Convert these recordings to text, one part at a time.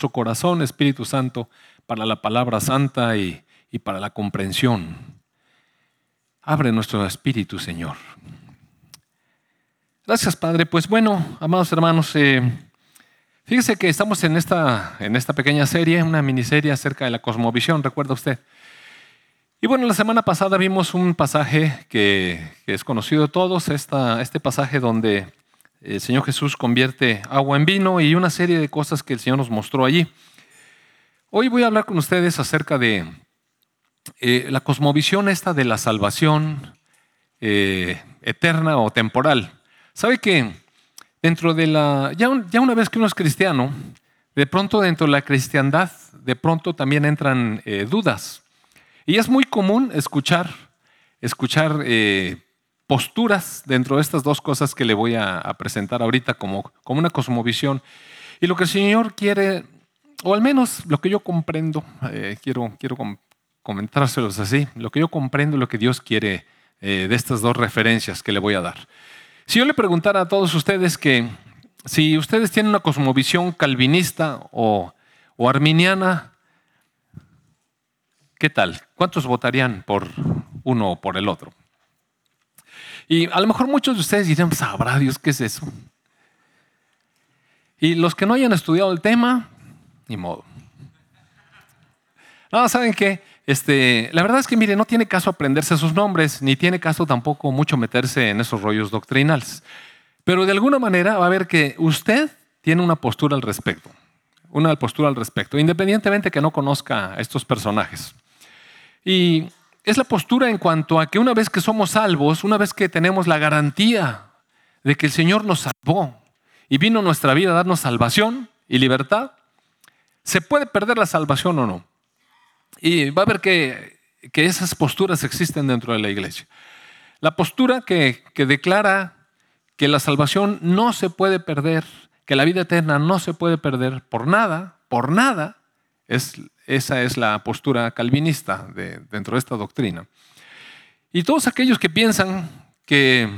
nuestro corazón, Espíritu Santo, para la palabra santa y, para la comprensión. Abre nuestro espíritu, Señor. Gracias, Padre. Pues bueno, amados hermanos, eh, fíjese que estamos en esta, en esta pequeña serie, una miniserie acerca de la cosmovisión, recuerda usted. Y bueno, la semana pasada vimos un pasaje que, es conocido de todos, esta, este pasaje donde el Señor Jesús convierte agua en vino y una serie de cosas que el Señor nos mostró allí. Hoy voy a hablar con ustedes acerca de eh, la cosmovisión esta de la salvación eh, eterna o temporal. ¿Sabe que dentro de la, ya, ya, una vez que uno es cristiano, de pronto dentro de la cristiandad, de pronto también entran eh, dudas. Y es muy común escuchar, escuchar posturas dentro de estas dos cosas que le voy a, presentar ahorita como, como una cosmovisión. Y lo que el Señor quiere, o al menos lo que yo comprendo, eh, quiero, quiero comentárselos así, lo que yo comprendo, lo que Dios quiere eh, de estas dos referencias que le voy a dar. Si yo le preguntara a todos ustedes que si ustedes tienen una cosmovisión calvinista o, o arminiana, ¿Qué tal? ¿Cuántos votarían por uno o por el otro? Y a lo mejor muchos de ustedes dirán, sabrá Dios qué es eso. Y los que no hayan estudiado el tema, ni modo. No, ¿saben qué? Este, la verdad es que, mire, no tiene caso aprenderse sus nombres, ni tiene caso tampoco mucho meterse en esos rollos doctrinales. Pero de alguna manera va a ver que usted tiene una postura al respecto. Una postura al respecto, independientemente que no conozca a estos personajes. Y es la postura en cuanto a que una vez que somos salvos, una vez que tenemos la garantía de que el Señor nos salvó y vino a nuestra vida a darnos salvación y libertad, ¿se puede perder la salvación o no? Y va a ver que, esas posturas existen dentro de la iglesia. La postura que, que declara que la salvación no se puede perder, que la vida eterna no se puede perder por nada, por nada, es esa es la postura calvinista dentro de esta doctrina. Y todos aquellos que piensan que,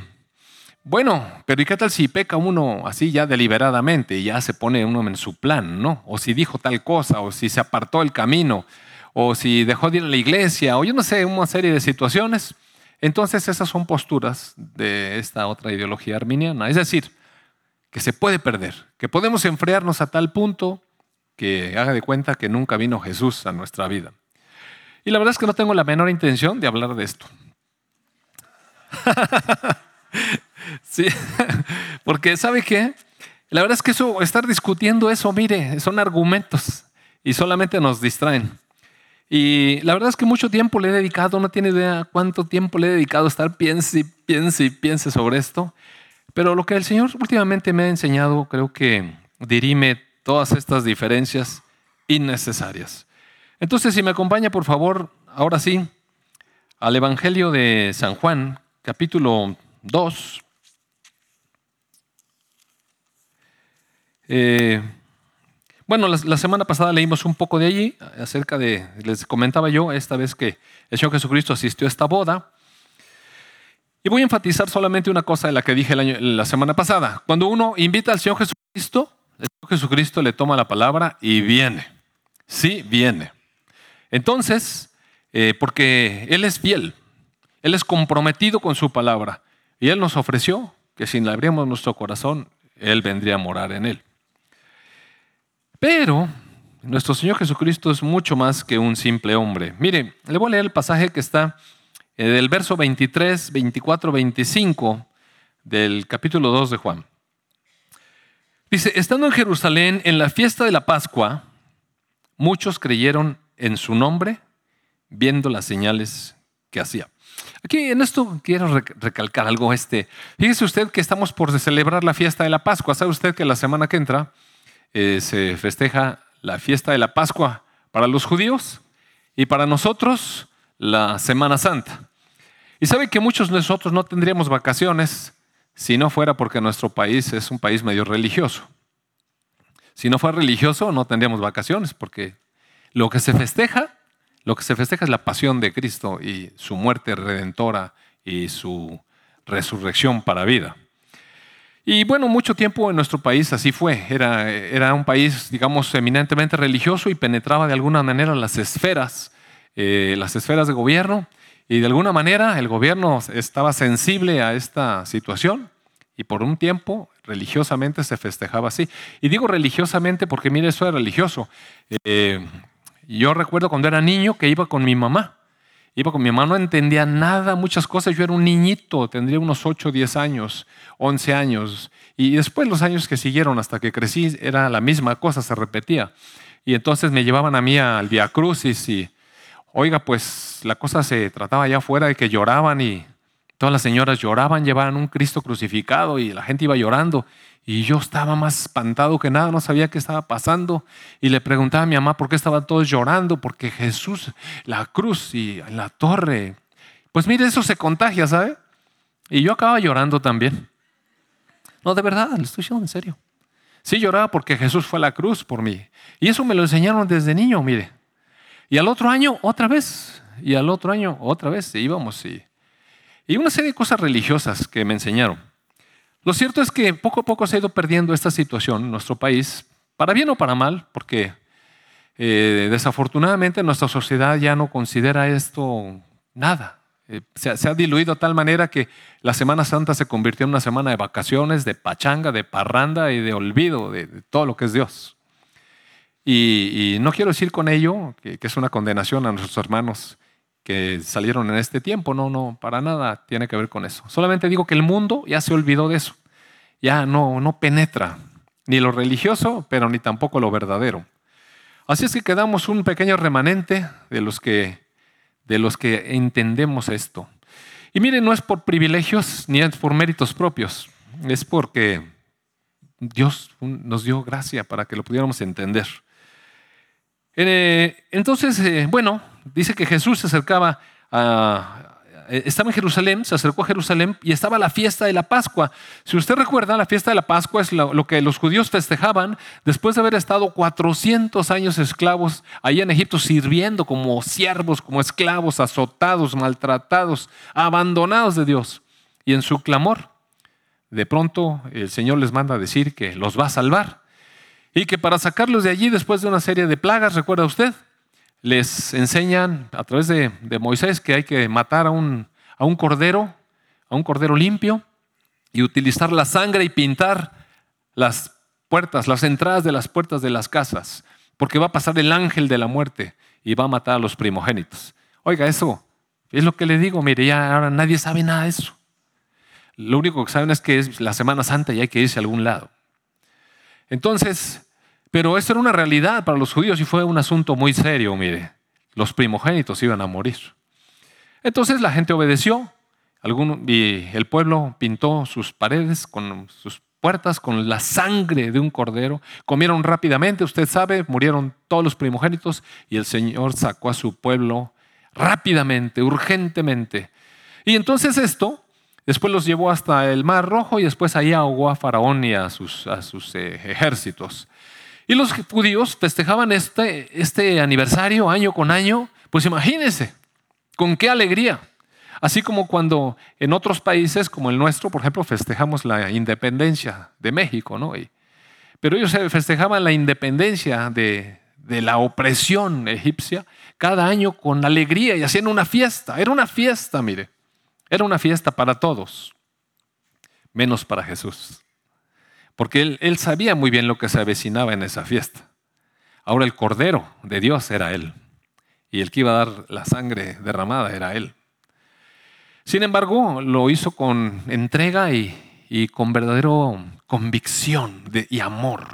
bueno, pero ¿y qué tal si peca uno así ya deliberadamente y ya se pone uno en su plan, ¿no? O si dijo tal cosa, o si se apartó el camino, o si dejó de ir a la iglesia, o yo no sé, una serie de situaciones. Entonces esas son posturas de esta otra ideología arminiana. Es decir, que se puede perder, que podemos enfriarnos a tal punto que haga de cuenta que nunca vino Jesús a nuestra vida. Y la verdad es que no tengo la menor intención de hablar de esto. sí, porque ¿sabe qué? La verdad es que eso, estar discutiendo eso, mire, son argumentos y solamente nos distraen. Y la verdad es que mucho tiempo le he dedicado, no tiene idea cuánto tiempo le he dedicado a estar piense y piense y piense sobre esto. Pero lo que el Señor últimamente me ha enseñado, creo que dirime todas estas diferencias innecesarias. Entonces, si me acompaña, por favor, ahora sí, al Evangelio de San Juan, capítulo 2. Eh, bueno, la, semana pasada leímos un poco de allí, acerca de, les comentaba yo, esta vez que el Señor Jesucristo asistió a esta boda. Y voy a enfatizar solamente una cosa de la que dije la semana pasada. Cuando uno invita al Señor Jesucristo, Jesucristo le toma la palabra y viene. Sí, viene. Entonces, eh, porque Él es fiel, Él es comprometido con su palabra y Él nos ofreció que si le abríamos nuestro corazón, Él vendría a morar en Él. Pero nuestro Señor Jesucristo es mucho más que un simple hombre. Mire, le voy a leer el pasaje que está eh, del verso 23, 24, 25 del capítulo 2 de Juan. Dice, estando en Jerusalén en la fiesta de la Pascua, muchos creyeron en su nombre viendo las señales que hacía. Aquí en esto quiero recalcar algo. Este, fíjese usted que estamos por celebrar la fiesta de la Pascua. ¿Sabe usted que la semana que entra eh, se festeja la fiesta de la Pascua para los judíos y para nosotros la Semana Santa? Y sabe que muchos de nosotros no tendríamos vacaciones si no fuera porque nuestro país es un país medio religioso. Si no fuera religioso, no tendríamos vacaciones, porque lo que se festeja, lo que se festeja es la pasión de Cristo y su muerte redentora y su resurrección para vida. Y bueno, mucho tiempo en nuestro país así fue. Era, era un país, digamos, eminentemente religioso y penetraba de alguna manera las esferas, eh, las esferas de gobierno. Y de alguna manera el gobierno estaba sensible a esta situación y por un tiempo religiosamente se festejaba así. Y digo religiosamente porque, mire, eso es religioso. Eh, yo recuerdo cuando era niño que iba con mi mamá. Iba con mi mamá, no entendía nada, muchas cosas. Yo era un niñito, tendría unos 8, 10 años, 11 años. Y después los años que siguieron hasta que crecí era la misma cosa, se repetía. Y entonces me llevaban a mí al Via Crucis y, oiga, pues la cosa se trataba allá afuera de que lloraban y todas las señoras lloraban, llevaban un Cristo crucificado y la gente iba llorando. Y yo estaba más espantado que nada, no sabía qué estaba pasando. Y le preguntaba a mi mamá por qué estaban todos llorando, porque Jesús, la cruz y la torre. Pues mire, eso se contagia, ¿sabe? Y yo acababa llorando también. No, de verdad, le estoy diciendo en serio. Sí lloraba porque Jesús fue a la cruz por mí. Y eso me lo enseñaron desde niño, mire. Y al otro año, otra vez. Y al otro año, otra vez. Y íbamos y, y una serie de cosas religiosas que me enseñaron. Lo cierto es que poco a poco se ha ido perdiendo esta situación en nuestro país, para bien o para mal, porque eh, desafortunadamente nuestra sociedad ya no considera esto nada. Eh, se, ha diluido de tal manera que la Semana Santa se convirtió en una semana de vacaciones, de pachanga, de parranda y de olvido de, todo lo que es Dios. Y, no quiero decir con ello que es una condenación a nuestros hermanos que salieron en este tiempo. No, no, para nada tiene que ver con eso. Solamente digo que el mundo ya se olvidó de eso. Ya no, no penetra ni lo religioso, pero ni tampoco lo verdadero. Así es que quedamos un pequeño remanente de los que, de los que entendemos esto. Y miren, no es por privilegios ni es por méritos propios, es porque Dios nos dio gracia para que lo pudiéramos entender. Eh, entonces, eh, bueno, dice que Jesús se acercaba a, eh, estaba en Jerusalén, se acercó a Jerusalén y estaba la fiesta de la Pascua. Si usted recuerda, la fiesta de la Pascua es lo, que los judíos festejaban después de haber estado 400 años esclavos allá en Egipto, sirviendo como siervos, como esclavos, azotados, maltratados, abandonados de Dios. Y en su clamor, de pronto el Señor les manda a decir que los va a salvar y que para sacarlos de allí después de una serie de plagas, recuerda usted, les enseñan a través de, Moisés que hay que matar a un, a un cordero, a un cordero limpio, y utilizar la sangre y pintar las puertas, las entradas de las puertas de las casas, porque va a pasar el ángel de la muerte y va a matar a los primogénitos. Oiga, eso es lo que le digo, mire, ya ahora nadie sabe nada de eso. Lo único que saben es que es la Semana Santa y hay que irse a algún lado. Entonces, pero esto era una realidad para los judíos y fue un asunto muy serio, mire. Los primogénitos iban a morir. Entonces la gente obedeció y el pueblo pintó sus paredes con sus puertas con la sangre de un cordero. Comieron rápidamente, usted sabe, murieron todos los primogénitos y el Señor sacó a su pueblo rápidamente, urgentemente. Y entonces esto después los llevó hasta el Mar Rojo y después ahí ahogó a Faraón y a sus, a sus eh, ejércitos. Y los judíos festejaban este, este aniversario año con año, pues imagínense, con qué alegría. Así como cuando en otros países como el nuestro, por ejemplo, festejamos la independencia de México, ¿no? pero ellos festejaban la independencia de, de la opresión egipcia cada año con alegría y hacían una fiesta. Era una fiesta, mire. Era una fiesta para todos, menos para Jesús porque él, sabía muy bien lo que se avecinaba en esa fiesta. Ahora el Cordero de Dios era Él, y el que iba a dar la sangre derramada era Él. Sin embargo, lo hizo con entrega y, con verdadero convicción y amor.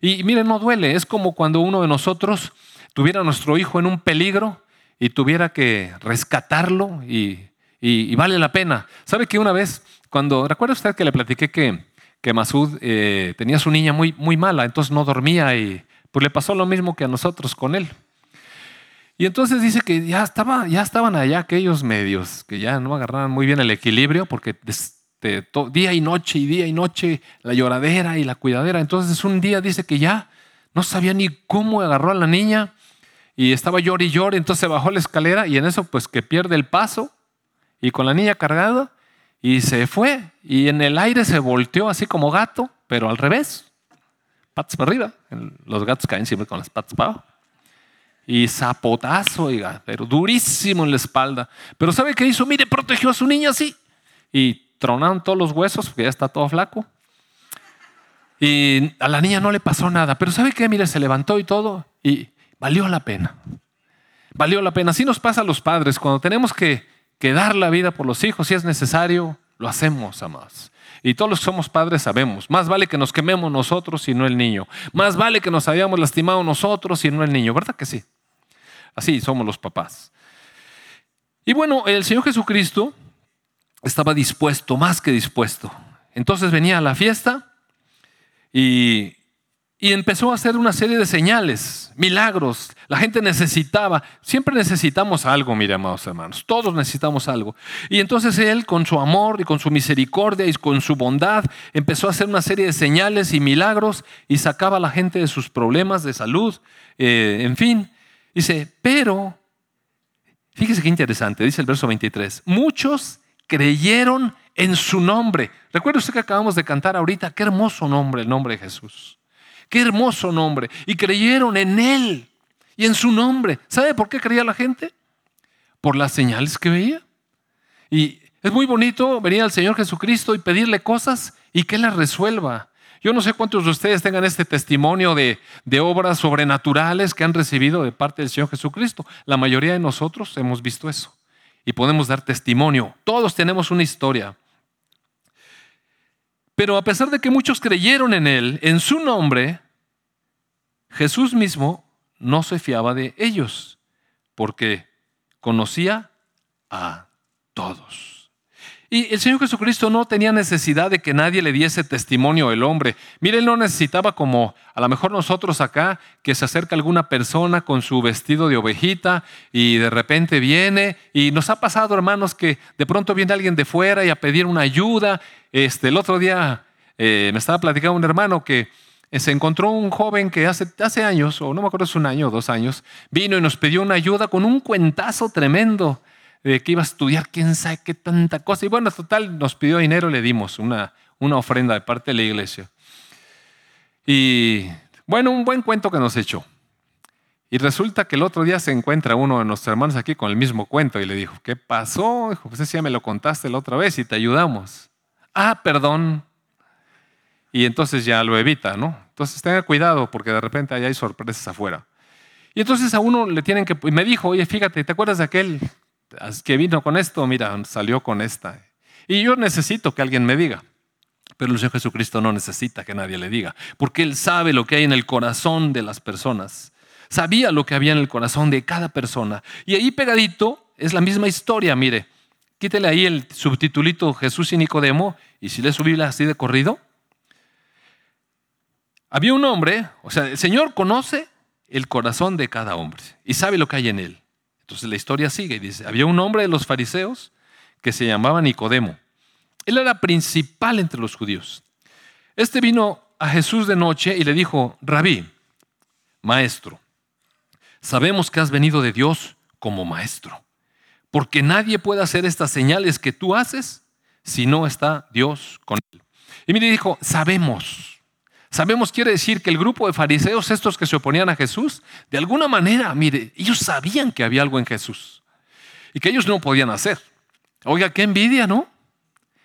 Y miren, no duele, es como cuando uno de nosotros tuviera a nuestro hijo en un peligro y tuviera que rescatarlo y, y vale la pena. ¿Sabe que una vez, cuando, recuerda usted que le platiqué que que Masud eh, tenía su niña muy, muy mala, entonces no dormía y pues le pasó lo mismo que a nosotros con él. Y entonces dice que ya, estaba, ya estaban allá aquellos medios que ya no agarraban muy bien el equilibrio porque día y noche y día y noche la lloradera y la cuidadera. Entonces un día dice que ya no sabía ni cómo agarró a la niña y estaba llor y llor, entonces bajó la escalera y en eso pues que pierde el paso y con la niña cargada y se fue. Y en el aire se volteó así como gato, pero al revés. Patas para arriba. Los gatos caen siempre con las patas para abajo. Y zapotazo, oiga, pero durísimo en la espalda. Pero ¿sabe qué hizo? Mire, protegió a su niña así. Y tronaron todos los huesos, porque ya está todo flaco. Y a la niña no le pasó nada. Pero ¿sabe qué? Mire, se levantó y todo. Y valió la pena. Valió la pena. Así nos pasa a los padres. Cuando tenemos que, que dar la vida por los hijos, si es necesario, lo hacemos, amados. Y todos los que somos padres sabemos, más vale que nos quememos nosotros y no el niño. Más vale que nos hayamos lastimado nosotros y no el niño, ¿verdad que sí? Así somos los papás. Y bueno, el Señor Jesucristo estaba dispuesto, más que dispuesto. Entonces venía a la fiesta y, empezó a hacer una serie de señales, milagros. La gente necesitaba, siempre necesitamos algo, mire, amados hermanos, todos necesitamos algo. Y entonces Él, con su amor y con su misericordia y con su bondad, empezó a hacer una serie de señales y milagros y sacaba a la gente de sus problemas de salud, eh, en fin. Dice, pero, fíjese qué interesante, dice el verso 23, muchos creyeron en su nombre. Recuerda usted que acabamos de cantar ahorita, qué hermoso nombre el nombre de Jesús. Qué hermoso nombre. Y creyeron en Él y en su nombre. ¿Sabe por qué creía la gente? Por las señales que veía. Y es muy bonito venir al Señor Jesucristo y pedirle cosas y que las resuelva. Yo no sé cuántos de ustedes tengan este testimonio de, obras sobrenaturales que han recibido de parte del Señor Jesucristo. La mayoría de nosotros hemos visto eso y podemos dar testimonio. Todos tenemos una historia. Pero a pesar de que muchos creyeron en Él, en su nombre, Jesús mismo no se fiaba de ellos, porque conocía a todos. Y el Señor Jesucristo no tenía necesidad de que nadie le diese testimonio el hombre. Mire, él no necesitaba como a lo mejor nosotros acá, que se acerca alguna persona con su vestido de ovejita y de repente viene. Y nos ha pasado, hermanos, que de pronto viene alguien de fuera y a pedir una ayuda. Este, el otro día eh, me estaba platicando un hermano que se encontró un joven que hace, hace años, o no me acuerdo si un año o dos años, vino y nos pidió una ayuda con un cuentazo tremendo de que iba a estudiar quién sabe qué tanta cosa. Y bueno, total, nos pidió dinero, le dimos una, una ofrenda de parte de la iglesia. Y bueno, un buen cuento que nos echó. Y resulta que el otro día se encuentra uno de nuestros hermanos aquí con el mismo cuento y le dijo, ¿qué pasó? Dijo, pues ya me lo contaste la otra vez y te ayudamos. Ah, perdón. Y entonces ya lo evita, ¿no? Entonces tenga cuidado porque de repente ahí hay sorpresas afuera. Y entonces a uno le tienen que... Y me dijo, oye, fíjate, ¿te acuerdas de aquel que vino con esto, mira, salió con esta. Y yo necesito que alguien me diga. Pero el Señor Jesucristo no necesita que nadie le diga, porque Él sabe lo que hay en el corazón de las personas. Sabía lo que había en el corazón de cada persona. Y ahí pegadito es la misma historia, mire. Quítele ahí el subtitulito Jesús y Nicodemo, y si le subí así de corrido. Había un hombre, o sea, el Señor conoce el corazón de cada hombre y sabe lo que hay en él. Entonces la historia sigue y dice, había un hombre de los fariseos que se llamaba Nicodemo. Él era principal entre los judíos. Este vino a Jesús de noche y le dijo, rabí, maestro, sabemos que has venido de Dios como maestro, porque nadie puede hacer estas señales que tú haces si no está Dios con él. Y mire, dijo, sabemos. Sabemos quiere decir que el grupo de fariseos, estos que se oponían a Jesús, de alguna manera, mire, ellos sabían que había algo en Jesús y que ellos no podían hacer. Oiga, qué envidia, ¿no?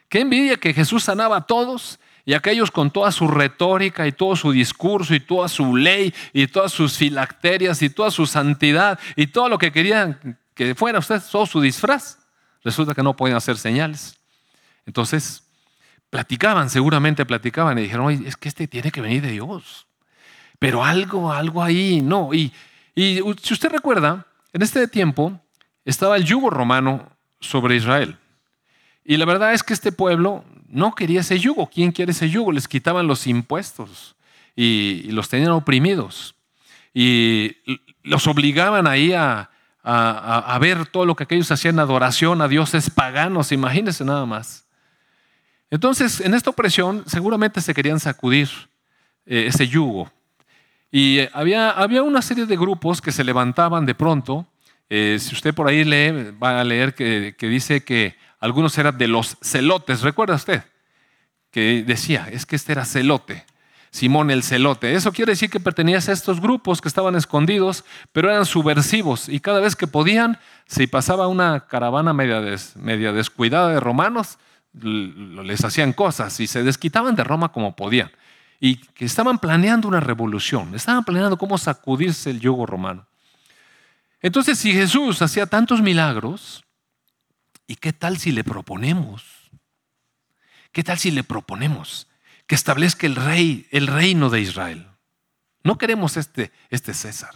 Qué envidia que Jesús sanaba a todos y aquellos con toda su retórica y todo su discurso y toda su ley y todas sus filacterias y toda su santidad y todo lo que querían que fuera usted, todo su disfraz. Resulta que no podían hacer señales. Entonces, platicaban, seguramente platicaban y dijeron, es que este tiene que venir de Dios. Pero algo, algo ahí, no. Y, si usted recuerda, en este tiempo estaba el yugo romano sobre Israel. Y la verdad es que este pueblo no quería ese yugo. ¿Quién quiere ese yugo? Les quitaban los impuestos y, los tenían oprimidos. Y los obligaban ahí a, a, a, ver todo lo que aquellos hacían adoración a dioses paganos. Imagínense nada más. Entonces, en esta opresión seguramente se querían sacudir eh, ese yugo. Y eh, había, había, una serie de grupos que se levantaban de pronto. Eh, si usted por ahí lee, va a leer que, dice que algunos eran de los celotes, ¿recuerda usted? Que decía, es que este era celote, Simón el celote. Eso quiere decir que pertenecías a estos grupos que estaban escondidos, pero eran subversivos y cada vez que podían, si pasaba una caravana media, media descuidada de romanos, les hacían cosas y se desquitaban de Roma como podían. Y que estaban planeando una revolución, estaban planeando cómo sacudirse el yugo romano. Entonces, si Jesús hacía tantos milagros, ¿y qué tal si le proponemos? ¿Qué tal si le proponemos que establezca el rey, el reino de Israel? No queremos este, este César.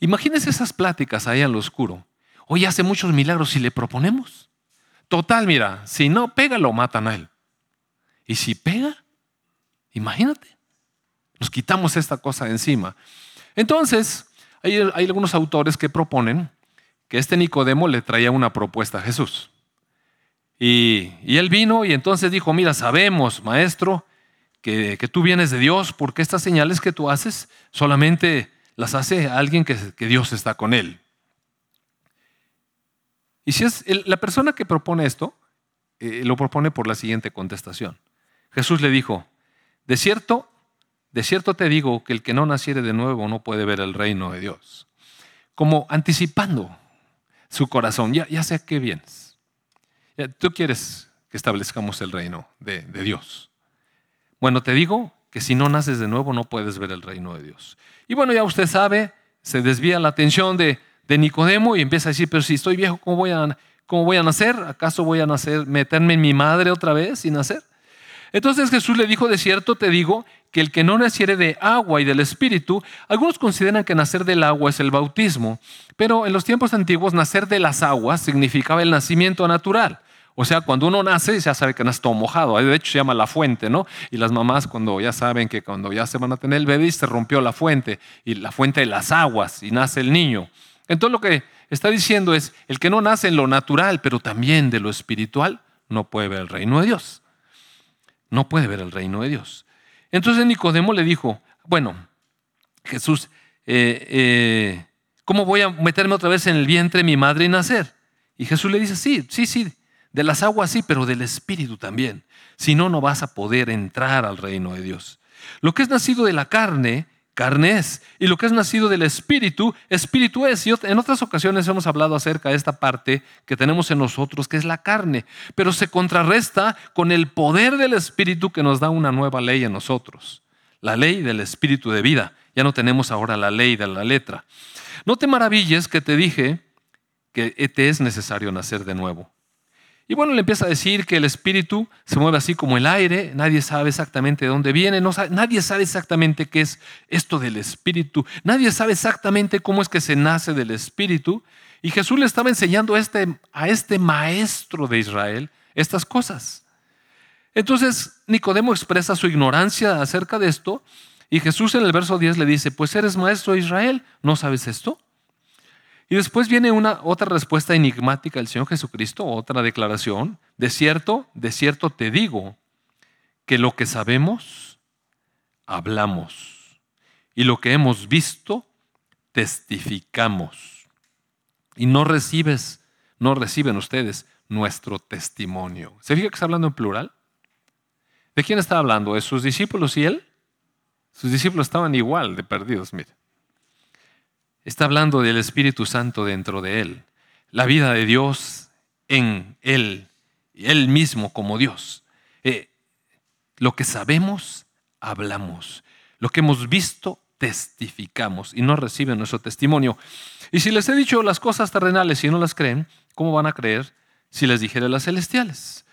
Imagínense esas pláticas ahí en lo oscuro. Hoy hace muchos milagros si le proponemos. Total, mira, si no pega, lo matan a él. Y si pega, imagínate, nos quitamos esta cosa de encima. Entonces, hay, algunos autores que proponen que este Nicodemo le traía una propuesta a Jesús. Y, él vino y entonces dijo, mira, sabemos, maestro, que, tú vienes de Dios porque estas señales que tú haces solamente las hace alguien que, que Dios está con él. Y si es la persona que propone esto, eh, lo propone por la siguiente contestación. Jesús le dijo, de cierto, de cierto te digo que el que no naciere de nuevo no puede ver el reino de Dios. Como anticipando su corazón, ya, ya sé qué vienes. tú quieres que establezcamos el reino de Dios. Bueno, te digo que si no naces de nuevo no puedes ver el reino de Dios. Y bueno, ya usted sabe, se desvía la atención de, de Nicodemo y empieza a decir, pero si estoy viejo, ¿cómo voy a, cómo voy a nacer? ¿Acaso voy a nacer, meterme en mi madre otra vez y nacer? Entonces Jesús le dijo, de cierto te digo, que el que no naciere de agua y del Espíritu, algunos consideran que nacer del agua es el bautismo, pero en los tiempos antiguos nacer de las aguas significaba el nacimiento natural. O sea, cuando uno nace, ya sabe que nace todo mojado. De hecho, se llama la fuente, ¿no? Y las mamás, cuando ya saben que cuando ya se van a tener el bebé, se rompió la fuente, y la fuente de las aguas, y nace el niño. Entonces lo que está diciendo es, el que no nace en lo natural, pero también de lo espiritual, no puede ver el reino de Dios. No puede ver el reino de Dios. Entonces Nicodemo le dijo, bueno, Jesús, eh, eh, ¿cómo voy a meterme otra vez en el vientre de mi madre y nacer? Y Jesús le dice, sí, sí, sí, de las aguas sí, pero del espíritu también. Si no, no vas a poder entrar al reino de Dios. Lo que es nacido de la carne carne es. Y lo que es nacido del Espíritu, Espíritu es. Y en otras ocasiones hemos hablado acerca de esta parte que tenemos en nosotros, que es la carne, pero se contrarresta con el poder del Espíritu que nos da una nueva ley en nosotros. La ley del Espíritu de vida. Ya no tenemos ahora la ley de la letra. No te maravilles que te dije que te es necesario nacer de nuevo. Y bueno, le empieza a decir que el espíritu se mueve así como el aire, nadie sabe exactamente de dónde viene, nadie sabe exactamente qué es esto del espíritu, nadie sabe exactamente cómo es que se nace del espíritu. Y Jesús le estaba enseñando a este, a este maestro de Israel estas cosas. Entonces Nicodemo expresa su ignorancia acerca de esto y Jesús en el verso 10 le dice, pues eres maestro de Israel, ¿no sabes esto? Y después viene una otra respuesta enigmática del Señor Jesucristo, otra declaración. De cierto, de cierto te digo que lo que sabemos, hablamos. Y lo que hemos visto, testificamos. Y no recibes, no reciben ustedes nuestro testimonio. ¿Se fija que está hablando en plural? ¿De quién está hablando? ¿De sus discípulos y él? Sus discípulos estaban igual de perdidos, mire. Está hablando del Espíritu Santo dentro de él, la vida de Dios en él, él mismo como Dios. Eh, lo que sabemos, hablamos. Lo que hemos visto, testificamos y no reciben nuestro testimonio. Y si les he dicho las cosas terrenales y no las creen, ¿cómo van a creer si les dijere las celestiales?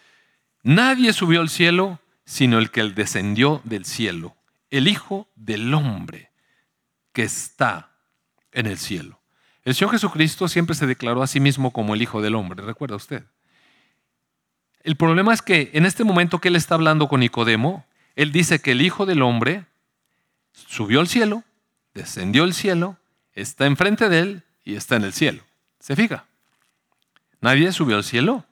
Nadie subió al cielo sino el que descendió del cielo, el Hijo del Hombre que está en el cielo. El Señor Jesucristo siempre se declaró a sí mismo como el Hijo del Hombre, recuerda usted. El problema es que en este momento que Él está hablando con Nicodemo, Él dice que el Hijo del Hombre subió al cielo, descendió al cielo, está enfrente de Él y está en el cielo. ¿Se fija? Nadie subió al cielo,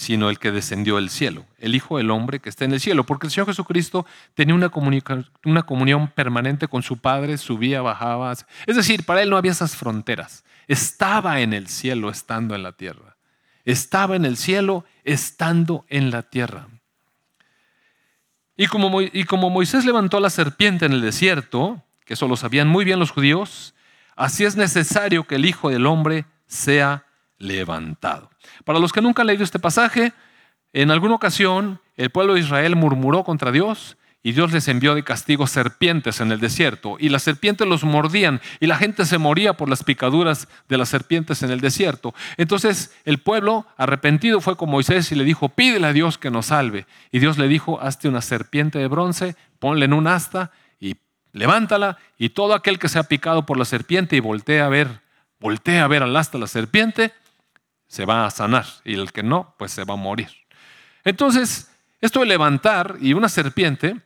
sino el que descendió del cielo, el Hijo del Hombre que está en el cielo, porque el Señor Jesucristo tenía una, comunión permanente con su Padre, subía, bajaba. Es decir, para Él no había esas fronteras. Estaba en el cielo estando en la tierra. estaba en el cielo estando en la tierra. Y como, y como Moisés levantó la serpiente en el desierto, que eso lo sabían muy bien los judíos, así es necesario que el Hijo del Hombre sea levantado. Para los que nunca han leído este pasaje, en alguna ocasión el pueblo de Israel murmuró contra Dios y Dios les envió de castigo serpientes en el desierto, y las serpientes los mordían, y la gente se moría por las picaduras de las serpientes en el desierto. Entonces el pueblo arrepentido fue con Moisés y le dijo, pídele a Dios que nos salve. Y Dios le dijo, hazte una serpiente de bronce, ponle en un asta y levántala, y todo aquel que sea picado por la serpiente y voltea a ver, voltea a ver al asta la serpiente, se va a sanar, y el que no, pues se va a morir. Entonces, esto de levantar y una serpiente,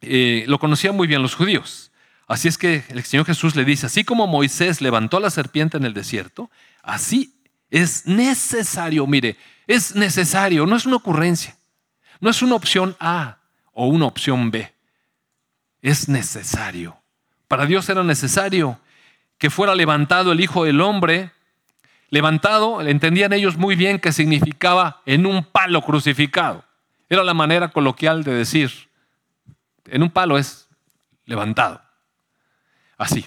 eh, lo conocían muy bien los judíos. Así es que el Señor Jesús le dice, así como Moisés levantó la serpiente en el desierto, así es necesario, mire, es necesario, no es una ocurrencia, no es una opción A o una opción B, es necesario. Para Dios era necesario que fuera levantado el Hijo del Hombre, levantado, entendían ellos muy bien que significaba en un palo crucificado. Era la manera coloquial de decir, en un palo es levantado. Así.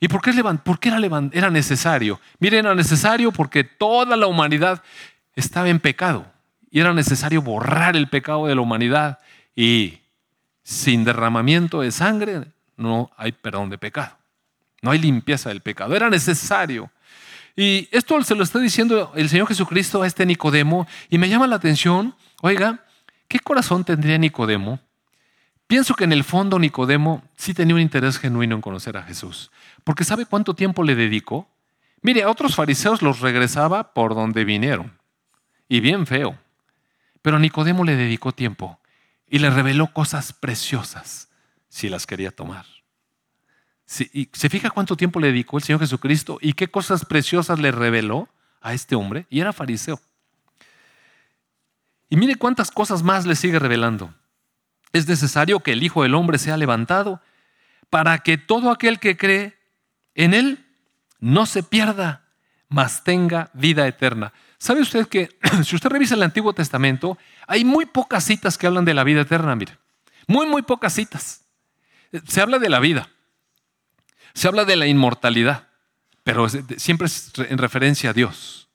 ¿Y por qué, era, era necesario? Miren, era necesario porque toda la humanidad estaba en pecado y era necesario borrar el pecado de la humanidad y sin derramamiento de sangre no hay perdón de pecado. No hay limpieza del pecado. Era necesario. Y esto se lo está diciendo el Señor Jesucristo a este Nicodemo y me llama la atención, oiga, ¿qué corazón tendría Nicodemo Pienso que en el fondo Nicodemo sí tenía un interés genuino en conocer a Jesús, porque ¿sabe cuánto tiempo le dedicó? Mire, a otros fariseos los regresaba por donde vinieron, y bien feo, pero Nicodemo le dedicó tiempo y le reveló cosas preciosas si las quería tomar. Y ¿Se fija cuánto tiempo le dedicó el Señor Jesucristo y qué cosas preciosas le reveló a este hombre? Y era fariseo. Y mire cuántas cosas más le sigue revelando. Es necesario que el Hijo del Hombre sea levantado para que todo aquel que cree en Él no se pierda, mas tenga vida eterna. ¿Sabe usted que si usted revisa el Antiguo Testamento, hay muy pocas citas que hablan de la vida eterna? Mire, muy, muy pocas citas. Se habla de la vida, se habla de la inmortalidad, pero siempre es en referencia a Dios.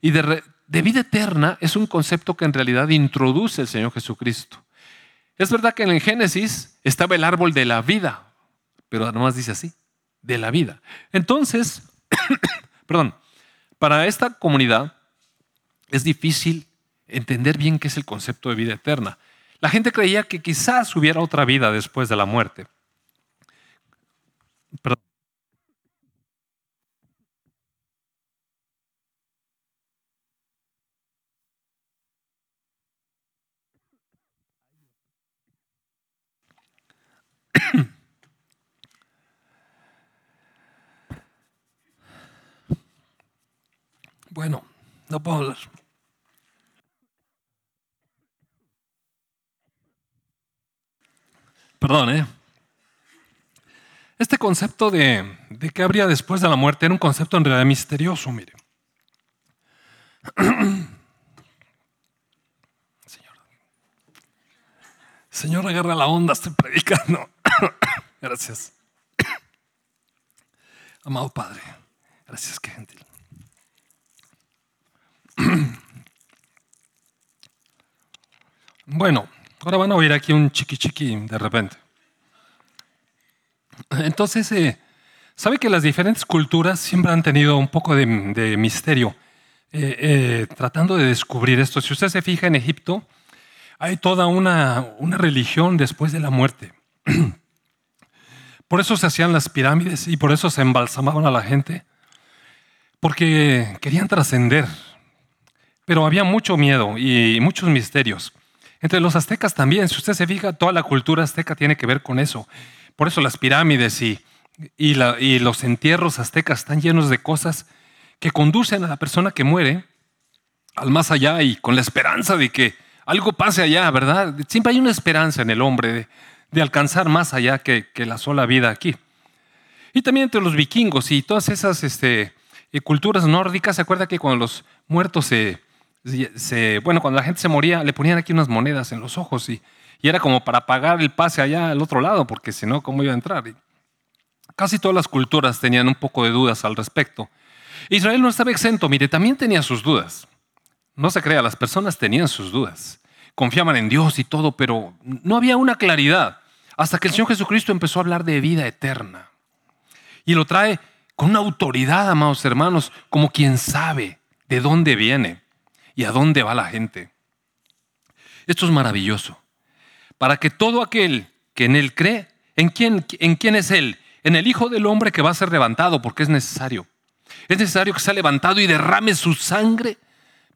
Y de, vida eterna es un concepto que en realidad introduce el Señor Jesucristo. Es verdad que en el Génesis estaba el árbol de la vida, pero además dice así, de la vida. Entonces, perdón, para esta comunidad es difícil entender bien qué es el concepto de vida eterna. La gente creía que quizás hubiera otra vida después de la muerte. Perdón. Bueno, no puedo hablar. Perdón, ¿eh? Este concepto de, de qué habría después de la muerte era un concepto en realidad misterioso, mire. Señor, Señor, agarra la onda, estoy predicando. Gracias. Amado Padre, gracias, qué gentil. Bueno, ahora van a oír aquí un chiqui chiqui de repente. Entonces, eh, sabe que las diferentes culturas siempre han tenido un poco de, misterio eh, eh, tratando de descubrir esto. Si usted se fija en Egipto, hay toda una, una religión después de la muerte. Por eso se hacían las pirámides y por eso se embalsamaban a la gente, porque querían trascender, pero había mucho miedo y muchos misterios. Entre los aztecas también, si usted se fija, toda la cultura azteca tiene que ver con eso. Por eso las pirámides y, y, los entierros aztecas están llenos de cosas que conducen a la persona que muere al más allá y con la esperanza de que algo pase allá, ¿verdad? Siempre hay una esperanza en el hombre de, alcanzar más allá que, que, la sola vida aquí. Y también entre los vikingos y todas esas este, eh, culturas nórdicas, ¿se acuerda que cuando los muertos se, bueno, cuando la gente se moría, le ponían aquí unas monedas en los ojos y, y era como para pagar el pase allá al otro lado, porque si no, ¿cómo iba a entrar? casi todas las culturas tenían un poco de dudas al respecto. Israel no estaba exento, mire, también tenía sus dudas. No se crea, las personas tenían sus dudas. Confiaban en Dios y todo, pero no había una claridad hasta que el Señor Jesucristo empezó a hablar de vida eterna. Y lo trae con una autoridad, amados hermanos, como quien sabe de dónde viene y a dónde va la gente. Esto es maravilloso. Para que todo aquel que en Él cree, ¿en quién, es Él? En el Hijo del Hombre que va a ser levantado, porque es necesario. Es necesario que sea levantado y derrame su sangre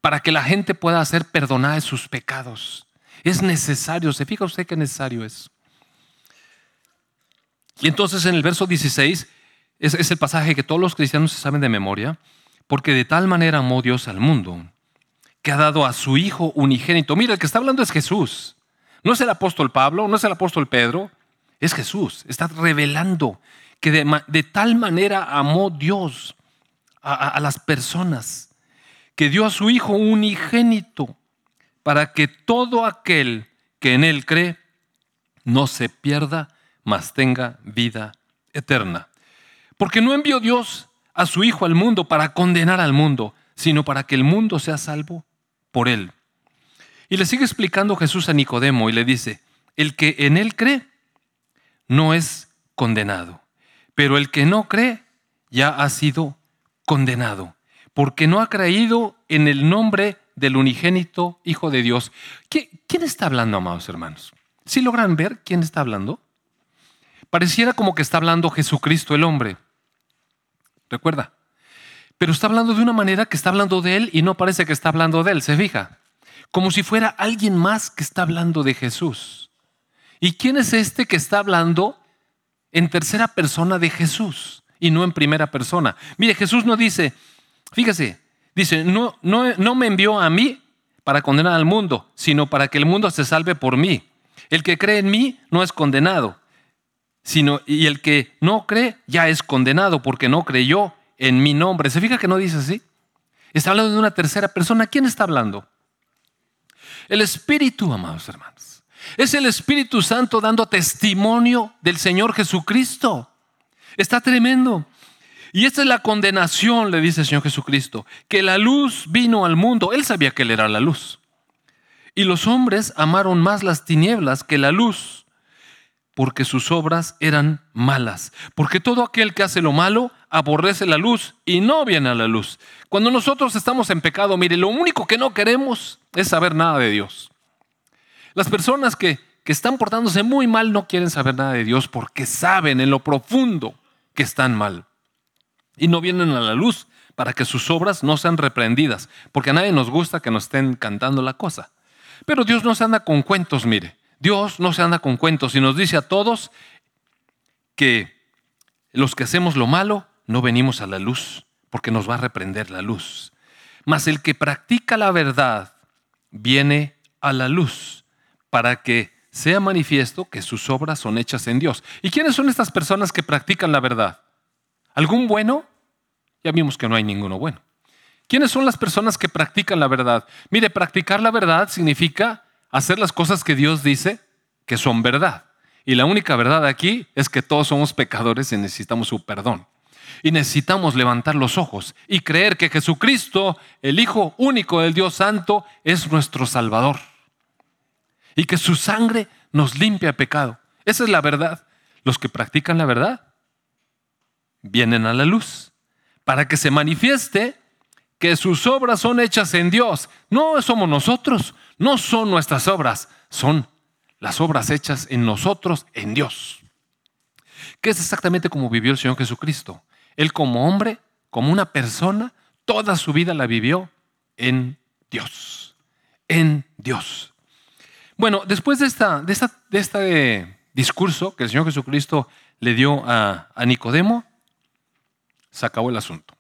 para que la gente pueda ser perdonada de sus pecados. Es necesario, ¿se fija usted qué necesario es? Y entonces en el verso 16 es, es el pasaje que todos los cristianos se saben de memoria, porque de tal manera amó Dios al mundo, que ha dado a su Hijo unigénito. Mira, el que está hablando es Jesús. No es el apóstol Pablo, no es el apóstol Pedro, es Jesús. Está revelando que de, tal manera amó Dios a las personas, que dio a su Hijo unigénito, para que todo aquel que en Él cree no se pierda, mas tenga vida eterna. Porque no envió Dios a su Hijo al mundo para condenar al mundo, sino para que el mundo sea salvo por Él. Y le sigue explicando Jesús a Nicodemo y le dice, el que en Él cree no es condenado, pero el que no cree ya ha sido condenado, porque no ha creído en el nombre del unigénito Hijo de Dios. ¿Quién está hablando, amados hermanos? ¿Sí logran ver quién está hablando? Pareciera como que está hablando Jesucristo el hombre. Recuerda. Pero está hablando de una manera que está hablando de él y no parece que está hablando de él, se fija. Como si fuera alguien más que está hablando de Jesús. ¿Y quién es este que está hablando en tercera persona de Jesús y no en primera persona? Mire, Jesús no dice, fíjese, dice, no, no, me envió a mí para condenar al mundo, sino para que el mundo se salve por mí. El que cree en mí no es condenado, sino y el que no cree ya es condenado porque no creyó en mi nombre. ¿Se fija que no dice así? Está hablando de una tercera persona. ¿Quién está hablando? El Espíritu, amados hermanos. Es el Espíritu Santo dando testimonio del Señor Jesucristo. Está tremendo. Y esta es la condenación, le dice el Señor Jesucristo, que la luz vino al mundo. Él sabía que Él era la luz. Y los hombres amaron más las tinieblas que la luz porque sus obras eran malas. Porque todo aquel que hace lo malo aborrece la luz y no viene a la luz. Cuando nosotros estamos en pecado, mire, lo único que no queremos es saber nada de Dios. Las personas que, que están portándose muy mal no quieren saber nada de Dios porque saben en lo profundo que están mal. Y no vienen a la luz para que sus obras no sean reprendidas, porque a nadie nos gusta que nos estén cantando la cosa. Pero Dios no se anda con cuentos, mire. Dios no se anda con cuentos y nos dice a todos que los que hacemos lo malo no venimos a la luz porque nos va a reprender la luz. Mas el que practica la verdad viene a la luz para que sea manifiesto que sus obras son hechas en Dios. ¿Y quiénes son estas personas que practican la verdad? ¿Algún bueno? Ya vimos que no hay ninguno bueno. ¿Quiénes son las personas que practican la verdad? Mire, practicar la verdad significa hacer las cosas que Dios dice que son verdad. Y la única verdad aquí es que todos somos pecadores y necesitamos su perdón. Y necesitamos levantar los ojos y creer que Jesucristo, el Hijo único del Dios Santo, es nuestro Salvador. Y que su sangre nos limpia pecado. Esa es la verdad. Los que practican la verdad vienen a la luz para que se manifieste que sus obras son hechas en Dios. No somos nosotros, no son nuestras obras, son las obras hechas en nosotros, en Dios. ¿Qué es exactamente como vivió el Señor Jesucristo? Él como hombre, como una persona, toda su vida la vivió en Dios. En Dios. Bueno, después de, esta, de, de este discurso que el Señor Jesucristo le dio a Nicodemo, se acabó el asunto.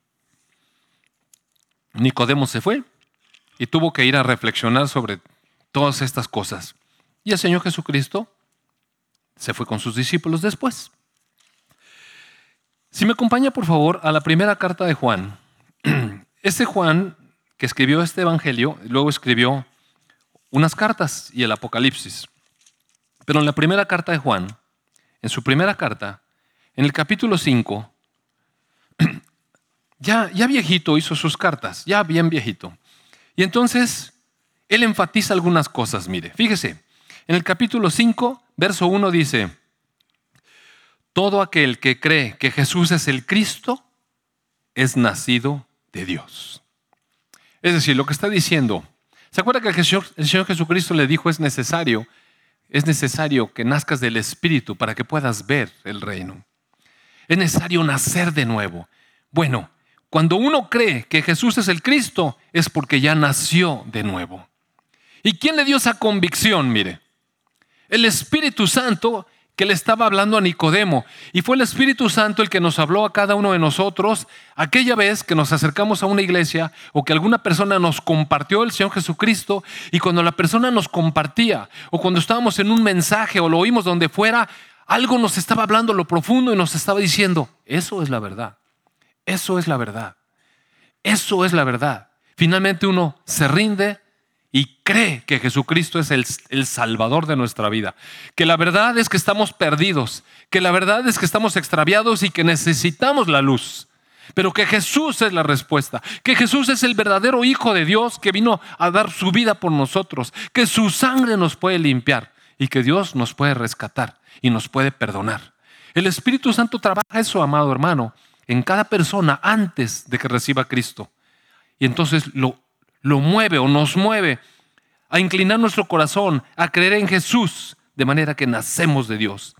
Nicodemo se fue y tuvo que ir a reflexionar sobre todas estas cosas. Y el Señor Jesucristo se fue con sus discípulos después. Si me acompaña, por favor, a la primera carta de Juan, Este Juan, que escribió este Evangelio, luego escribió unas cartas y el Apocalipsis. Pero en la primera carta de Juan, en su primera carta, en el capítulo 5, ya, ya viejito hizo sus cartas, ya bien viejito. Y entonces él enfatiza algunas cosas, mire, fíjese, en el capítulo 5, verso 1 dice, todo aquel que cree que Jesús es el Cristo es nacido de Dios. Es decir, lo que está diciendo, ¿se acuerda que el Señor Jesucristo le dijo es necesario, es necesario que nazcas del Espíritu para que puedas ver el reino? Es necesario nacer de nuevo. Bueno, cuando uno cree que Jesús es el Cristo, es porque ya nació de nuevo. ¿Y quién le dio esa convicción? Mire, el Espíritu Santo que le estaba hablando a Nicodemo. Y fue el Espíritu Santo el que nos habló a cada uno de nosotros aquella vez que nos acercamos a una iglesia o que alguna persona nos compartió el Señor Jesucristo y cuando la persona nos compartía o cuando estábamos en un mensaje o lo oímos donde fuera, algo nos estaba hablando lo profundo y nos estaba diciendo, eso es la verdad, eso es la verdad, eso es la verdad. Finalmente uno se rinde y cree que Jesucristo es el, Salvador de nuestra vida. Que la verdad es que estamos perdidos, que la verdad es que estamos extraviados y que necesitamos la luz. Pero que Jesús es la respuesta, que Jesús es el verdadero Hijo de Dios que vino a dar su vida por nosotros, que su sangre nos puede limpiar y que Dios nos puede rescatar y nos puede perdonar. El Espíritu Santo trabaja eso, amado hermano, en cada persona antes de que reciba a Cristo. Y entonces lo lo mueve o nos mueve a inclinar nuestro corazón, a creer en Jesús, de manera que nacemos de Dios.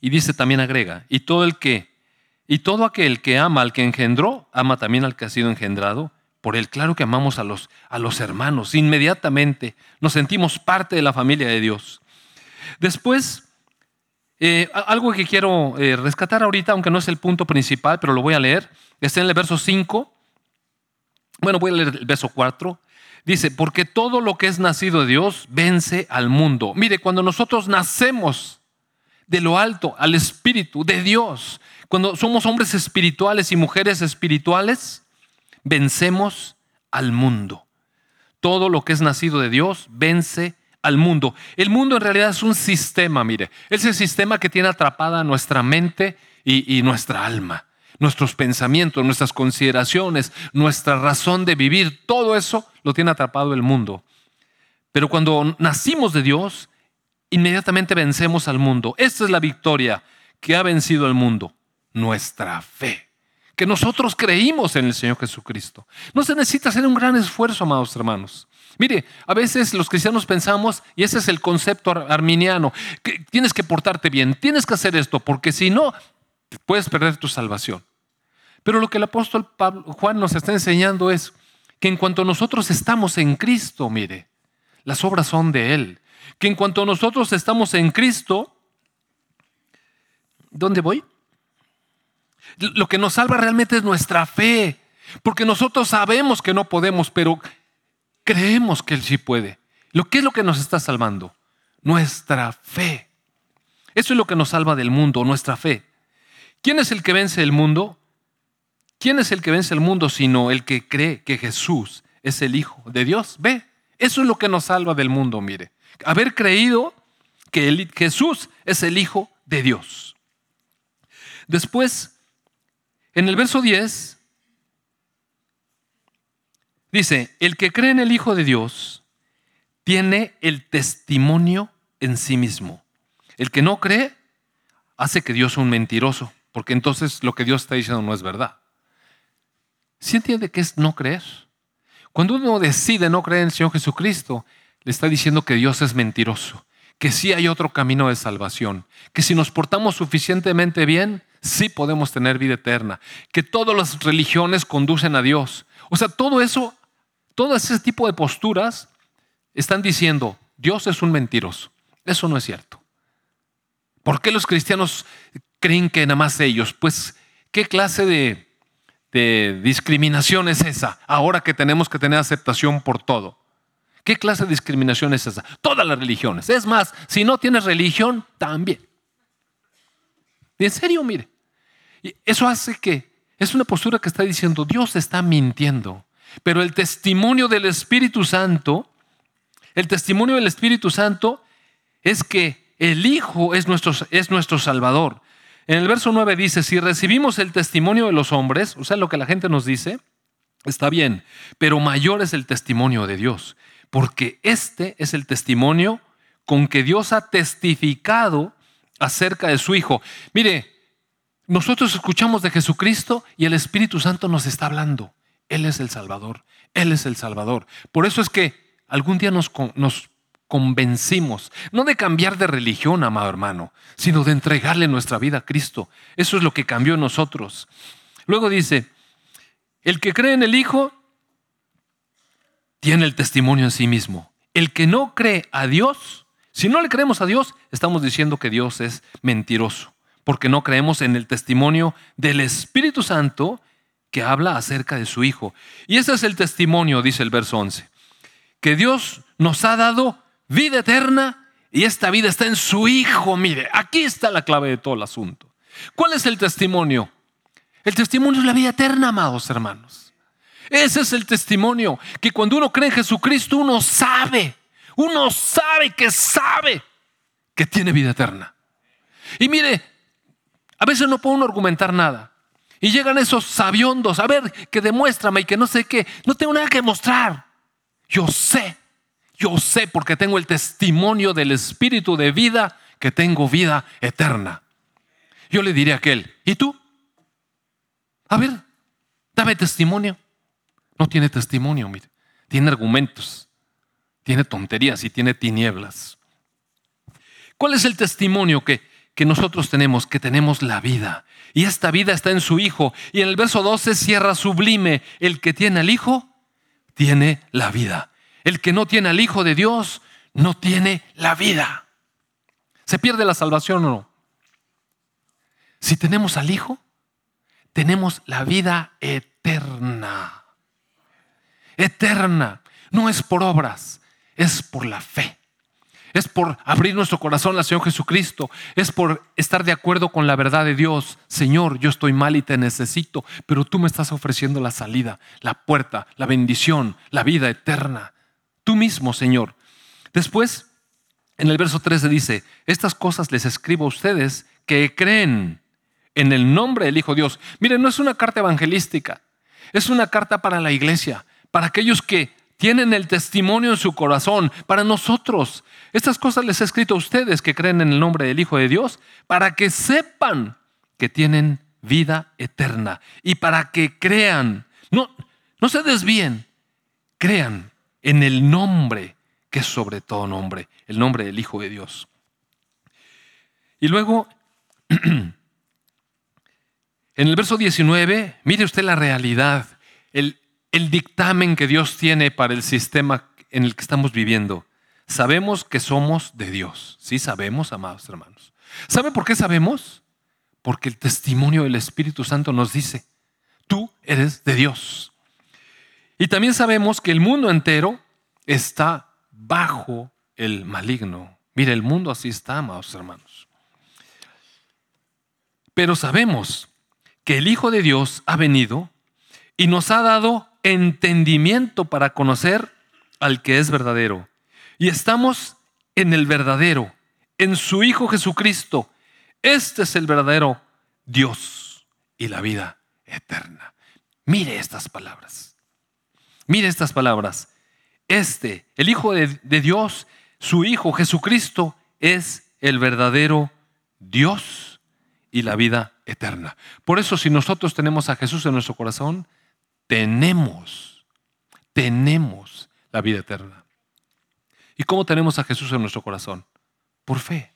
Y dice también agrega, y todo el que y todo aquel que ama al que engendró, ama también al que ha sido engendrado. Por él, claro que amamos a los, a los hermanos. Inmediatamente nos sentimos parte de la familia de Dios. Después, eh, algo que quiero eh, rescatar ahorita, aunque no es el punto principal, pero lo voy a leer, está en el verso 5 bueno, voy a leer el verso 4. Dice, porque todo lo que es nacido de Dios vence al mundo. Mire, cuando nosotros nacemos de lo alto al Espíritu de Dios, cuando somos hombres espirituales y mujeres espirituales, vencemos al mundo. Todo lo que es nacido de Dios vence al mundo. El mundo en realidad es un sistema, mire, es el sistema que tiene atrapada nuestra mente y, nuestra alma nuestros pensamientos, nuestras consideraciones, nuestra razón de vivir, todo eso lo tiene atrapado el mundo. Pero cuando nacimos de Dios, inmediatamente vencemos al mundo. Esta es la victoria que ha vencido al mundo, nuestra fe. Que nosotros creímos en el Señor Jesucristo. No se necesita hacer un gran esfuerzo, amados hermanos. Mire, a veces los cristianos pensamos, y ese es el concepto arminiano, que tienes que portarte bien, tienes que hacer esto, porque si no, puedes perder tu salvación. Pero lo que el apóstol Juan nos está enseñando es que en cuanto nosotros estamos en Cristo, mire, las obras son de Él. Que en cuanto nosotros estamos en Cristo, ¿dónde voy? Lo que nos salva realmente es nuestra fe. Porque nosotros sabemos que no podemos, pero creemos que Él sí puede. ¿Lo que es lo que nos está salvando? Nuestra fe. Eso es lo que nos salva del mundo, nuestra fe. ¿Quién es el que vence el mundo? ¿Quién es el que vence el mundo sino el que cree que Jesús es el Hijo de Dios? Ve, eso es lo que nos salva del mundo, mire. Haber creído que Jesús es el Hijo de Dios. Después, en el verso 10, dice, el que cree en el Hijo de Dios tiene el testimonio en sí mismo. El que no cree hace que Dios sea un mentiroso, porque entonces lo que Dios está diciendo no es verdad. ¿Sí entiende qué es no creer? Cuando uno decide no creer en el Señor Jesucristo, le está diciendo que Dios es mentiroso, que sí hay otro camino de salvación, que si nos portamos suficientemente bien, sí podemos tener vida eterna, que todas las religiones conducen a Dios. O sea, todo eso, todo ese tipo de posturas están diciendo, Dios es un mentiroso. Eso no es cierto. ¿Por qué los cristianos creen que nada más ellos? Pues, ¿qué clase de discriminación es esa? Ahora que tenemos que tener aceptación por todo. ¿Qué clase de discriminación es esa? Todas las religiones. Es más, si no tienes religión, también. En serio, mire. eso hace que es una postura que está diciendo, Dios está mintiendo. Pero el testimonio del Espíritu Santo, el testimonio del Espíritu Santo es que el Hijo es nuestro, es nuestro Salvador. En el verso 9 dice, si recibimos el testimonio de los hombres, o sea, lo que la gente nos dice, está bien, pero mayor es el testimonio de Dios, porque este es el testimonio con que Dios ha testificado acerca de su Hijo. Mire, nosotros escuchamos de Jesucristo y el Espíritu Santo nos está hablando. Él es el Salvador, Él es el Salvador. Por eso es que algún día nos, convencimos, no de cambiar de religión, amado hermano, sino de entregarle nuestra vida a Cristo. Eso es lo que cambió en nosotros. Luego dice, el que cree en el Hijo tiene el testimonio en sí mismo. El que no cree a Dios, si no le creemos a Dios, estamos diciendo que Dios es mentiroso, porque no creemos en el testimonio del Espíritu Santo que habla acerca de su Hijo. Y ese es el testimonio, dice el verso 11, que Dios nos ha dado vida eterna y esta vida está en su Hijo. Mire, aquí está la clave de todo el asunto. ¿Cuál es el testimonio? El testimonio es la vida eterna, amados hermanos. Ese es el testimonio, que cuando uno cree en Jesucristo, uno sabe, uno sabe que sabe que tiene vida eterna. Y mire, a veces no puede uno argumentar nada. Y llegan esos sabiondos, a ver, que demuéstrame y que no sé qué. No tengo nada que mostrar. Yo sé yo sé porque tengo el testimonio del Espíritu de vida que tengo vida eterna. Yo le diré a aquel, ¿y tú? A ver, dame testimonio. No tiene testimonio, mire. Tiene argumentos, tiene tonterías y tiene tinieblas. ¿Cuál es el testimonio que, que nosotros tenemos? Que tenemos la vida. Y esta vida está en su Hijo. Y en el verso 12 cierra sublime, el que tiene al Hijo, tiene la vida. El que no tiene al Hijo de Dios no tiene la vida. ¿Se pierde la salvación o no? Si tenemos al Hijo, tenemos la vida eterna. Eterna. No es por obras, es por la fe. Es por abrir nuestro corazón al Señor Jesucristo. Es por estar de acuerdo con la verdad de Dios. Señor, yo estoy mal y te necesito, pero tú me estás ofreciendo la salida, la puerta, la bendición, la vida eterna tú mismo, Señor. Después, en el verso 13 dice, estas cosas les escribo a ustedes que creen en el nombre del Hijo Dios. Miren, no es una carta evangelística, es una carta para la iglesia, para aquellos que tienen el testimonio en su corazón, para nosotros. Estas cosas les he escrito a ustedes que creen en el nombre del Hijo de Dios, para que sepan que tienen vida eterna y para que crean. No, no se desvíen, crean en el nombre que es sobre todo nombre, el nombre del Hijo de Dios. Y luego, en el verso 19, mire usted la realidad, el, el dictamen que Dios tiene para el sistema en el que estamos viviendo. Sabemos que somos de Dios. Sí sabemos, amados hermanos. ¿Sabe por qué sabemos? Porque el testimonio del Espíritu Santo nos dice, tú eres de Dios. Y también sabemos que el mundo entero está bajo el maligno. Mire, el mundo así está, amados hermanos. Pero sabemos que el Hijo de Dios ha venido y nos ha dado entendimiento para conocer al que es verdadero. Y estamos en el verdadero, en su Hijo Jesucristo. Este es el verdadero Dios y la vida eterna. Mire estas palabras. Mire estas palabras. Este, el Hijo de, Dios, su Hijo Jesucristo, es el verdadero Dios y la vida eterna. Por eso si nosotros tenemos a Jesús en nuestro corazón, tenemos, tenemos la vida eterna. ¿Y cómo tenemos a Jesús en nuestro corazón? Por fe,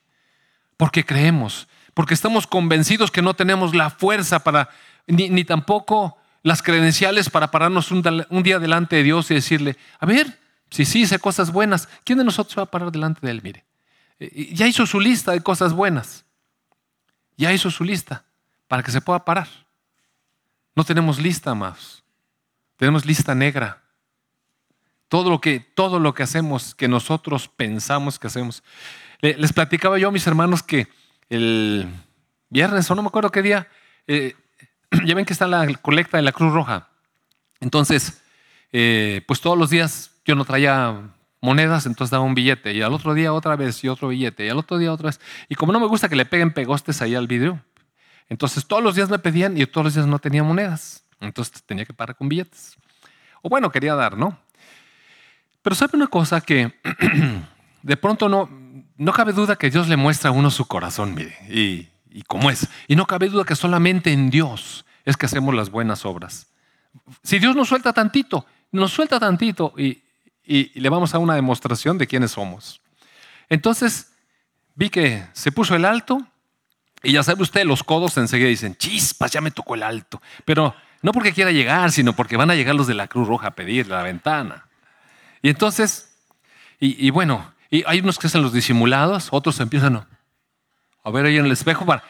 porque creemos, porque estamos convencidos que no tenemos la fuerza para, ni, tampoco las credenciales para pararnos un, día delante de Dios y decirle, a ver, si sí hice cosas buenas, ¿quién de nosotros va a parar delante de Él? Mire, eh, ya hizo su lista de cosas buenas. Ya hizo su lista para que se pueda parar. No tenemos lista más. Tenemos lista negra. Todo lo que, todo lo que hacemos, que nosotros pensamos que hacemos. Les platicaba yo a mis hermanos que el viernes, o no me acuerdo qué día, eh, ya ven que está la colecta de la Cruz Roja. Entonces, eh, pues todos los días yo no traía monedas, entonces daba un billete, y al otro día otra vez, y otro billete, y al otro día otra vez. Y como no me gusta que le peguen pegostes ahí al vidrio, entonces todos los días me pedían y todos los días no tenía monedas. Entonces tenía que parar con billetes. O bueno, quería dar, ¿no? Pero sabe una cosa que de pronto no, no cabe duda que Dios le muestra a uno su corazón, mire, y, y cómo es. Y no cabe duda que solamente en Dios es que hacemos las buenas obras. Si Dios nos suelta tantito, nos suelta tantito y, y, le vamos a una demostración de quiénes somos. Entonces vi que se puso el alto y ya sabe usted, los codos enseguida dicen, chispas, ya me tocó el alto. Pero no porque quiera llegar, sino porque van a llegar los de la Cruz Roja a pedir la ventana. Y entonces, y, bueno, hay unos que hacen los disimulados, otros empiezan a ver ahí en el espejo para,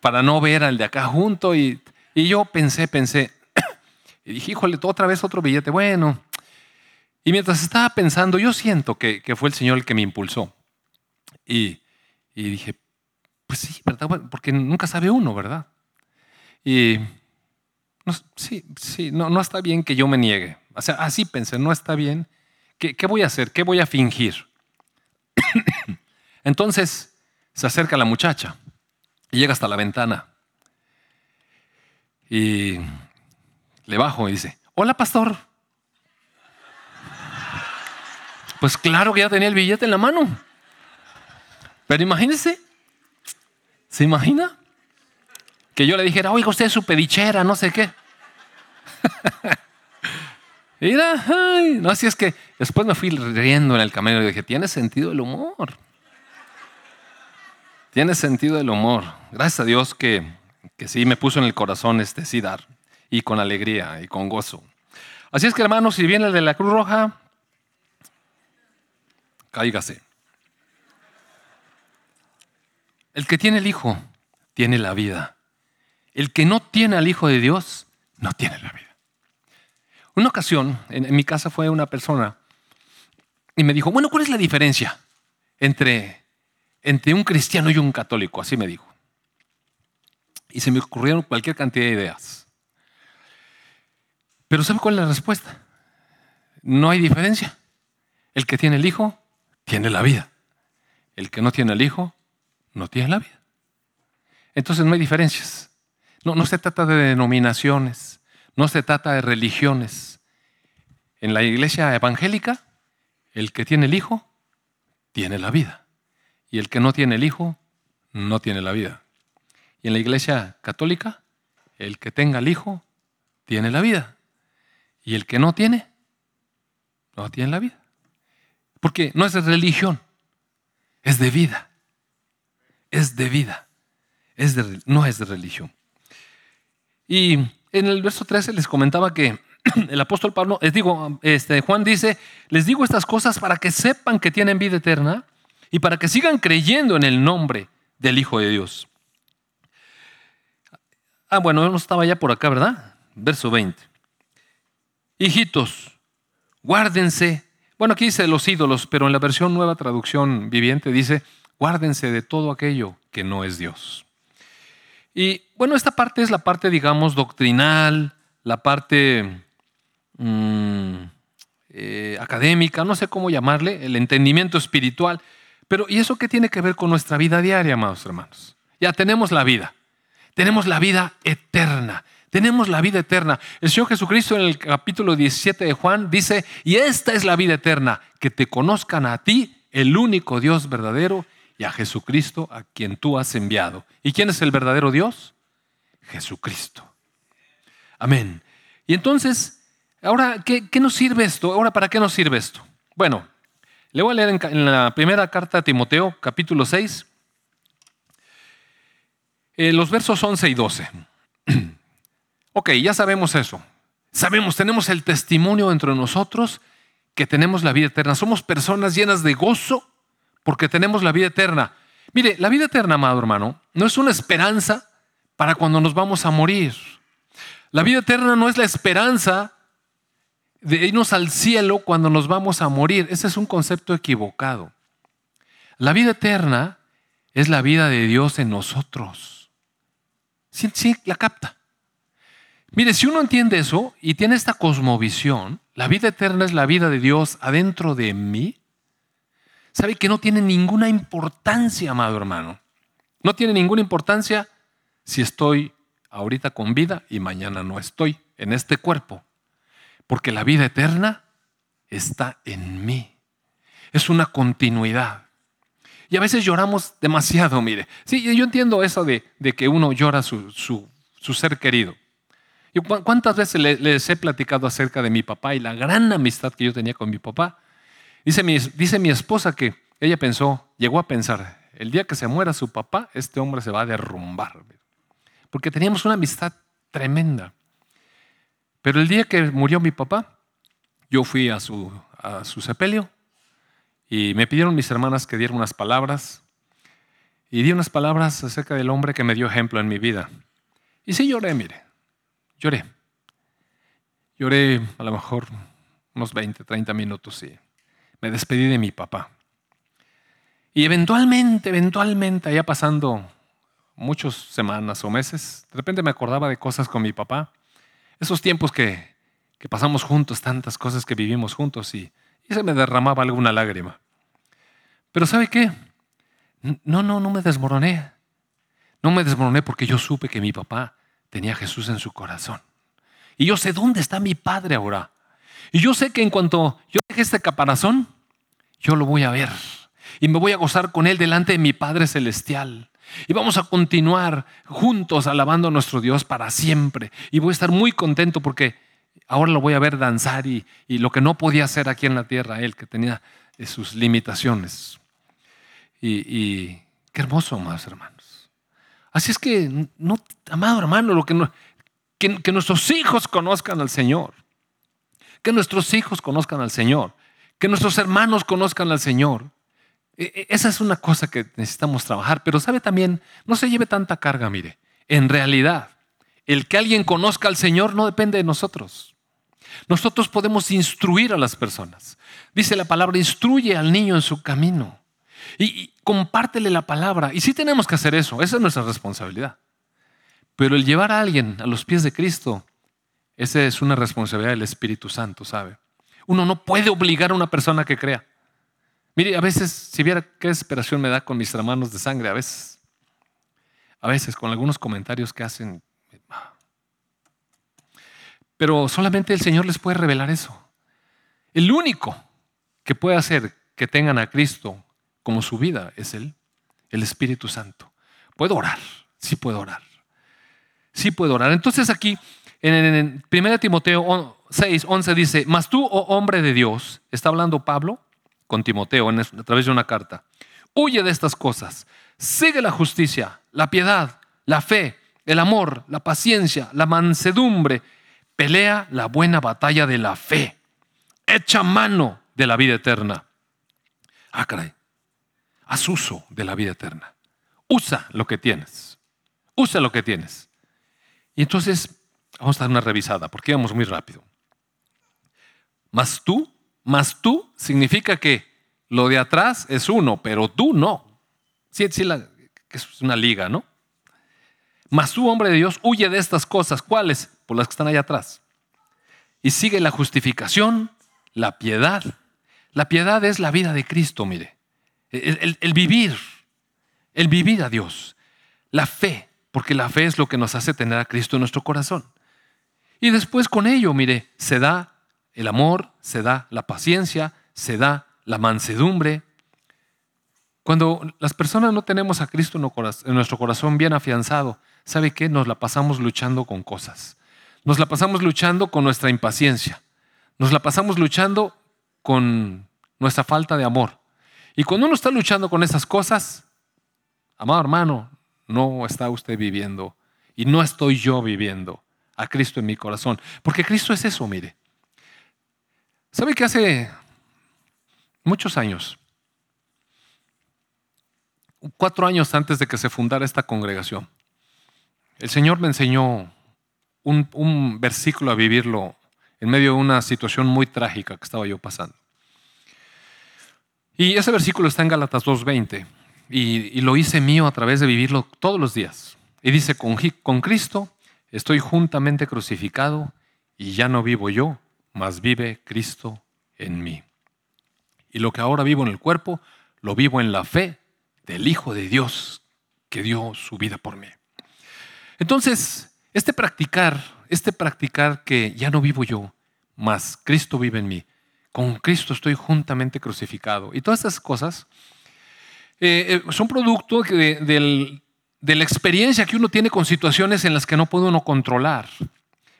para no ver al de acá junto. Y, yo pensé, pensé, y dije, híjole, otra vez otro billete. Bueno, y mientras estaba pensando, yo siento que, fue el Señor el que me impulsó. Y, dije, pues sí, porque nunca sabe uno, ¿verdad? Y sí, sí, no, no está bien que yo me niegue. O sea, así pensé, no está bien. ¿Qué, qué voy a hacer? ¿Qué voy a fingir? Entonces se acerca la muchacha y llega hasta la ventana. Y le bajo y dice, hola pastor. Pues claro que ya tenía el billete en la mano. Pero imagínese, ¿se imagina? Que yo le dijera, oiga, usted es su pedichera, no sé qué. Mira, no, así es que después me fui riendo en el camino y dije, tiene sentido el humor. Tiene sentido el humor. Gracias a Dios que, que sí me puso en el corazón este sí dar. Y con alegría y con gozo. Así es que hermanos, si viene el de la Cruz Roja, cáigase. El que tiene el Hijo tiene la vida. El que no tiene al Hijo de Dios no tiene la vida. Una ocasión, en, mi casa fue una persona y me dijo, bueno, ¿cuál es la diferencia entre, entre un cristiano y un católico? Así me dijo. Y se me ocurrieron cualquier cantidad de ideas. Pero ¿sabe cuál es la respuesta? No hay diferencia. El que tiene el Hijo tiene la vida. El que no tiene el Hijo, no tiene la vida. Entonces no hay diferencias. No, se trata de denominaciones, no se trata de religiones. En la iglesia evangélica, el que tiene el Hijo, tiene la vida. Y el que no tiene el Hijo, no tiene la vida. Y en la iglesia católica, el que tenga el Hijo, tiene la vida. Y el que no tiene, no tiene la vida. Porque no es de religión, es de vida. Es de vida. Es de, no es de religión. Y en el verso 13 les comentaba que el apóstol Pablo, les digo, este, Juan dice, les digo estas cosas para que sepan que tienen vida eterna y para que sigan creyendo en el nombre del Hijo de Dios. Ah, bueno, no estaba ya por acá, ¿verdad? Verso 20. Hijitos, guárdense bueno, aquí dice los ídolos, pero en la versión nueva traducción viviente dice, guárdense de todo aquello que no es Dios. Y bueno, esta parte es la parte, digamos, doctrinal, la parte mm, eh, académica, no sé cómo llamarle, el entendimiento espiritual. Pero ¿y eso qué tiene que ver con nuestra vida diaria, amados hermanos? Ya tenemos la vida, tenemos la vida eterna. Tenemos la vida eterna. El Señor Jesucristo en el capítulo 17 de Juan dice, y esta es la vida eterna, que te conozcan a ti, el único Dios verdadero, a Jesucristo a quien tú has enviado. ¿Y quién es el verdadero Dios? Jesucristo. Amén. Y entonces, ahora, ¿qué, nos sirve esto? Ahora, ¿para qué nos sirve esto? Bueno, le voy a leer en, la primera carta a Timoteo, capítulo 6, eh, los versos 11 y 12. Ok, ya sabemos eso. Sabemos, tenemos el testimonio entre nosotros que tenemos la vida eterna. Somos personas llenas de gozo porque tenemos la vida eterna. Mire, la vida eterna, amado hermano, no es una esperanza para cuando nos vamos a morir. La vida eterna no es la esperanza de irnos al cielo cuando nos vamos a morir. Ese es un concepto equivocado. La vida eterna es la vida de Dios en nosotros. Sí, sí, la capta. Mire, si uno entiende eso y tiene esta cosmovisión, la vida eterna es la vida de Dios adentro de mí, sabe que no tiene ninguna importancia, amado hermano. No tiene ninguna importancia si estoy ahorita con vida y mañana no estoy en este cuerpo. Porque la vida eterna está en mí. Es una continuidad. Y a veces lloramos demasiado, mire. Sí, yo entiendo eso de, que uno llora su, su ser querido. ¿Cuántas veces les he platicado acerca de mi papá y la gran amistad que yo tenía con mi papá? Dice mi, dice mi esposa que ella pensó, llegó a pensar, el día que se muera su papá, este hombre se va a derrumbar. Porque teníamos una amistad tremenda. Pero el día que murió mi papá, yo fui a su, a su sepelio y me pidieron mis hermanas que diera unas palabras. Y di unas palabras acerca del hombre que me dio ejemplo en mi vida. Y sí lloré, mire. Lloré. Lloré a lo mejor unos 20, 30 minutos y me despedí de mi papá. Y eventualmente, eventualmente, allá pasando muchas semanas o meses, de repente me acordaba de cosas con mi papá. Esos tiempos que, que pasamos juntos, tantas cosas que vivimos juntos y, y se me derramaba alguna lágrima. Pero ¿sabe qué? No, no, no me desmoroné. No me desmoroné porque yo supe que mi papá tenía Jesús en su corazón. Y yo sé dónde está mi Padre ahora. Y yo sé que en cuanto yo deje este caparazón, yo lo voy a ver. Y me voy a gozar con Él delante de mi Padre Celestial. Y vamos a continuar juntos alabando a nuestro Dios para siempre. Y voy a estar muy contento porque ahora lo voy a ver danzar y, lo que no podía hacer aquí en la tierra, Él que tenía sus limitaciones. Y, qué hermoso, más hermano. Así es que, no, amado hermano, lo que, que, nuestros hijos conozcan al Señor. Que nuestros hijos conozcan al Señor. Que nuestros hermanos conozcan al Señor. E, e, esa es una cosa que necesitamos trabajar. Pero sabe también, no se lleve tanta carga, mire. En realidad, el que alguien conozca al Señor no depende de nosotros. Nosotros podemos instruir a las personas. Dice la palabra, instruye al niño en su camino. Y, compártele la palabra. Y sí tenemos que hacer eso, esa es nuestra responsabilidad. Pero el llevar a alguien a los pies de Cristo, esa es una responsabilidad del Espíritu Santo, ¿sabe? Uno no puede obligar a una persona que crea. Mire, a veces, si viera qué desesperación me da con mis hermanos de sangre, a veces, a veces con algunos comentarios que hacen. Pero solamente el Señor les puede revelar eso. El único que puede hacer que tengan a Cristo como su vida es Él, el Espíritu Santo. Puedo orar, sí puedo orar. Sí puedo orar. Entonces aquí, en, 1 Timoteo 6, 11 dice, mas tú, oh hombre de Dios, está hablando Pablo con Timoteo a través de una carta, huye de estas cosas, sigue la justicia, la piedad, la fe, el amor, la paciencia, la mansedumbre, pelea la buena batalla de la fe, echa mano de la vida eterna. Ah, caray haz uso de la vida eterna. Usa lo que tienes. Usa lo que tienes. Y entonces, vamos a dar una revisada, porque vamos muy rápido. Más tú, más tú significa que lo de atrás es uno, pero tú no. Sí, sí, es una liga, ¿no? Más tú, hombre de Dios, huye de estas cosas. ¿Cuáles? Por las que están allá atrás. Y sigue la justificación, la piedad. La piedad es la vida de Cristo, mire el, vivir, el vivir a Dios, la fe, porque la fe es lo que nos hace tener a Cristo en nuestro corazón. Y después con ello, mire, se da el amor, se da la paciencia, se da la mansedumbre. Cuando las personas no tenemos a Cristo en nuestro corazón bien afianzado, ¿sabe qué? Nos la pasamos luchando con cosas. Nos la pasamos luchando con nuestra impaciencia. Nos la pasamos luchando con nuestra falta de amor. Y cuando uno está luchando con esas cosas, amado hermano, no está usted viviendo y no estoy yo viviendo a Cristo en mi corazón. Porque Cristo es eso, mire. ¿Sabe que hace muchos años, cuatro años antes de que se fundara esta congregación, el Señor me enseñó un, versículo a vivirlo en medio de una situación muy trágica que estaba yo pasando. Y ese versículo está en Gálatas 2.20 y, lo hice mío a través de vivirlo todos los días. Y dice, con Cristo estoy juntamente crucificado y ya no vivo yo, mas vive Cristo en mí. Y lo que ahora vivo en el cuerpo, lo vivo en la fe del Hijo de Dios que dio su vida por mí. Entonces, este practicar, este practicar que ya no vivo yo, mas Cristo vive en mí, con Cristo estoy juntamente crucificado. Y todas estas cosas eh, eh, son producto de, de la experiencia que uno tiene con situaciones en las que no puede uno controlar.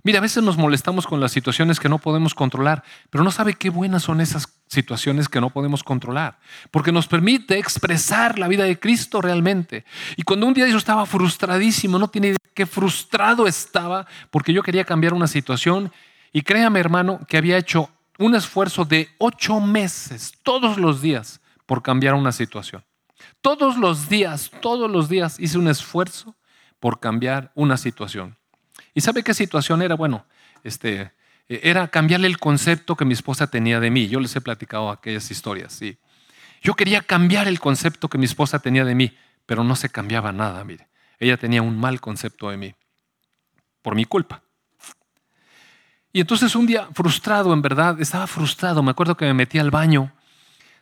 Mira, a veces nos molestamos con las situaciones que no podemos controlar, pero no sabe qué buenas son esas situaciones que no podemos controlar, porque nos permite expresar la vida de Cristo realmente. Y cuando un día yo estaba frustradísimo, no tiene idea qué frustrado estaba, porque yo quería cambiar una situación, y créame hermano, que había hecho un esfuerzo de ocho meses, todos los días, por cambiar una situación. Todos los días, todos los días hice un esfuerzo por cambiar una situación. ¿Y sabe qué situación era? Bueno, este, eh, era cambiarle el concepto que mi esposa tenía de mí. Yo les he platicado aquellas historias, sí. Yo quería cambiar el concepto que mi esposa tenía de mí, pero no se cambiaba nada, mire. Ella tenía un mal concepto de mí, por mi culpa. Y entonces un día, frustrado, en verdad, estaba frustrado. Me acuerdo que me metí al baño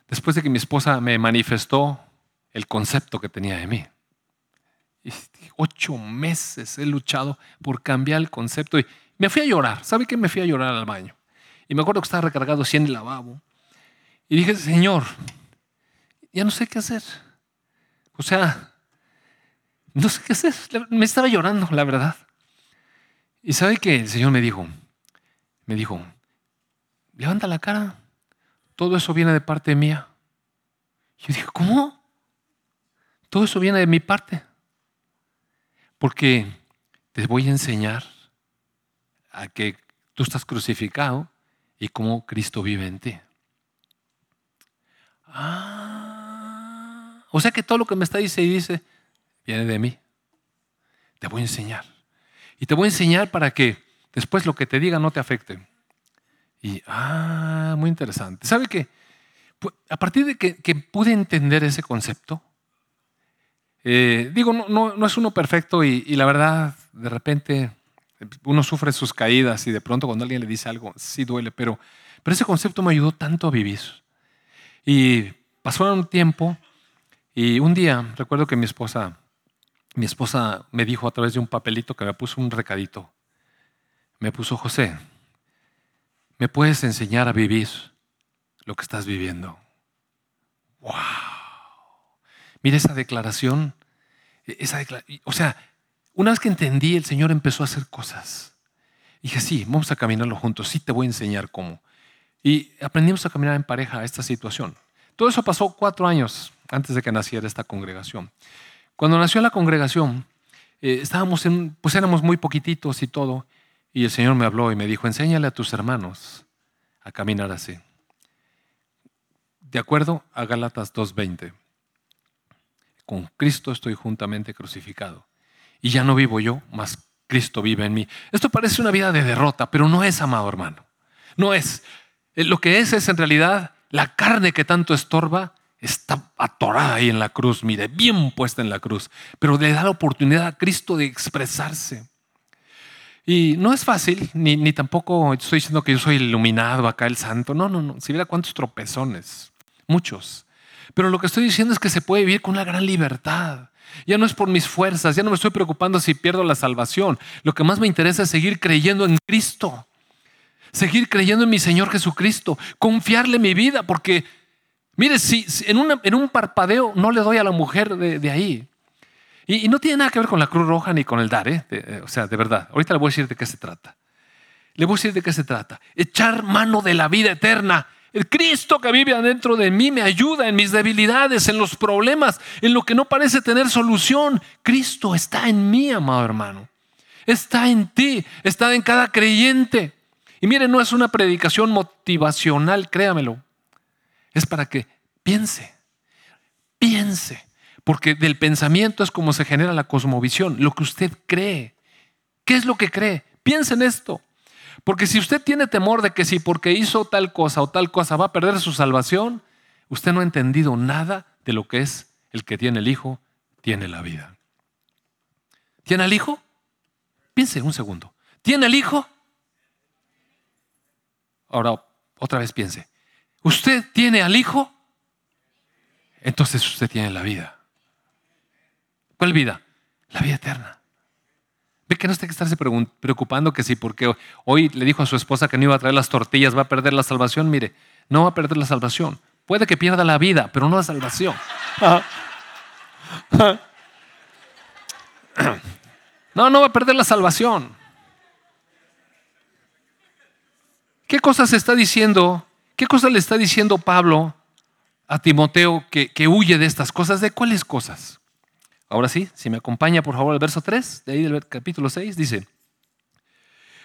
después de que mi esposa me manifestó el concepto que tenía de mí. Y ocho meses he luchado por cambiar el concepto y me fui a llorar. ¿Sabe qué? Me fui a llorar al baño. Y me acuerdo que estaba recargado así en el lavabo. Y dije, Señor, ya no sé qué hacer. O sea, no sé qué hacer. Me estaba llorando, la verdad. Y sabe que el Señor me dijo, me dijo, levanta la cara. Todo eso viene de parte mía. Yo dije, ¿cómo? Todo eso viene de mi parte. Porque te voy a enseñar a que tú estás crucificado y cómo Cristo vive en ti. Ah, o sea que todo lo que me está dice y dice viene de mí. Te voy a enseñar. Y te voy a enseñar para que después lo que te diga no te afecte. Y, ah, muy interesante. ¿Sabe qué? A partir de que, que pude entender ese concepto, eh, digo, no, no, es uno perfecto y, la verdad, de repente uno sufre sus caídas y de pronto cuando alguien le dice algo, sí duele, pero, pero ese concepto me ayudó tanto a vivir. Y pasó un tiempo y un día recuerdo que mi esposa, mi esposa me dijo a través de un papelito que me puso un recadito. Me puso, José, ¿me puedes enseñar a vivir lo que estás viviendo? ¡Wow! Mira esa declaración. Esa o sea, una vez que entendí, el Señor empezó a hacer cosas. Dije, sí, vamos a caminarlo juntos, sí te voy a enseñar cómo. Y aprendimos a caminar en pareja a esta situación. Todo eso pasó cuatro años antes de que naciera esta congregación. Cuando nació la congregación, eh, estábamos en, pues éramos muy poquititos y todo, y el Señor me habló y me dijo, enséñale a tus hermanos a caminar así. De acuerdo a Gálatas 2.20. Con Cristo estoy juntamente crucificado. Y ya no vivo yo, mas Cristo vive en mí. Esto parece una vida de derrota, pero no es, amado hermano. No es. Eh, lo que es es en realidad la carne que tanto estorba está atorada ahí en la cruz, mire, bien puesta en la cruz, pero le da la oportunidad a Cristo de expresarse. Y no es fácil, ni, ni tampoco estoy diciendo que yo soy iluminado acá, el santo. No, no, no. Si viera cuántos tropezones, muchos. Pero lo que estoy diciendo es que se puede vivir con una gran libertad. Ya no es por mis fuerzas, ya no me estoy preocupando si pierdo la salvación. Lo que más me interesa es seguir creyendo en Cristo. Seguir creyendo en mi Señor Jesucristo. Confiarle mi vida, porque, mire, si, en, un parpadeo no le doy a la mujer de, ahí. Y, no tiene nada que ver con la Cruz Roja ni con el dar, ¿eh? Eh, o sea, de verdad. Ahorita le voy a decir de qué se trata. Le voy a decir de qué se trata. Echar mano de la vida eterna el Cristo que vive adentro de mí me ayuda en mis debilidades, en los problemas, en lo que no parece tener solución. Cristo está en mí, amado hermano. Está en ti, está en cada creyente. Y mire, no es una predicación motivacional, créamelo. Es para que piense, piense. Porque del pensamiento es como se genera la cosmovisión, lo que usted cree. ¿Qué es lo que cree? Piense en esto. Porque si usted tiene temor de que si porque hizo tal cosa o tal cosa va a perder su salvación, usted no ha entendido nada de lo que es el que tiene el Hijo, tiene la vida. ¿Tiene al Hijo? piense un segundo. ¿Tiene el Hijo? Ahora, otra vez piense. ¿Usted tiene al Hijo? Entonces usted tiene la vida. ¿Cuál vida? La vida eterna. Ve que no tiene que estarse preocupando que si porque hoy le dijo a su esposa que no iba a traer las tortillas va a perder la salvación. Mire, no va a perder la salvación. Puede que pierda la vida, pero no la salvación. No, no va a perder la salvación. ¿Qué cosas está diciendo? ¿Qué cosas le está diciendo Pablo a Timoteo que, que huye de estas cosas? ¿De cuáles cosas? Ahora sí, si me acompaña por favor el verso 3, de ahí del capítulo 6, dice,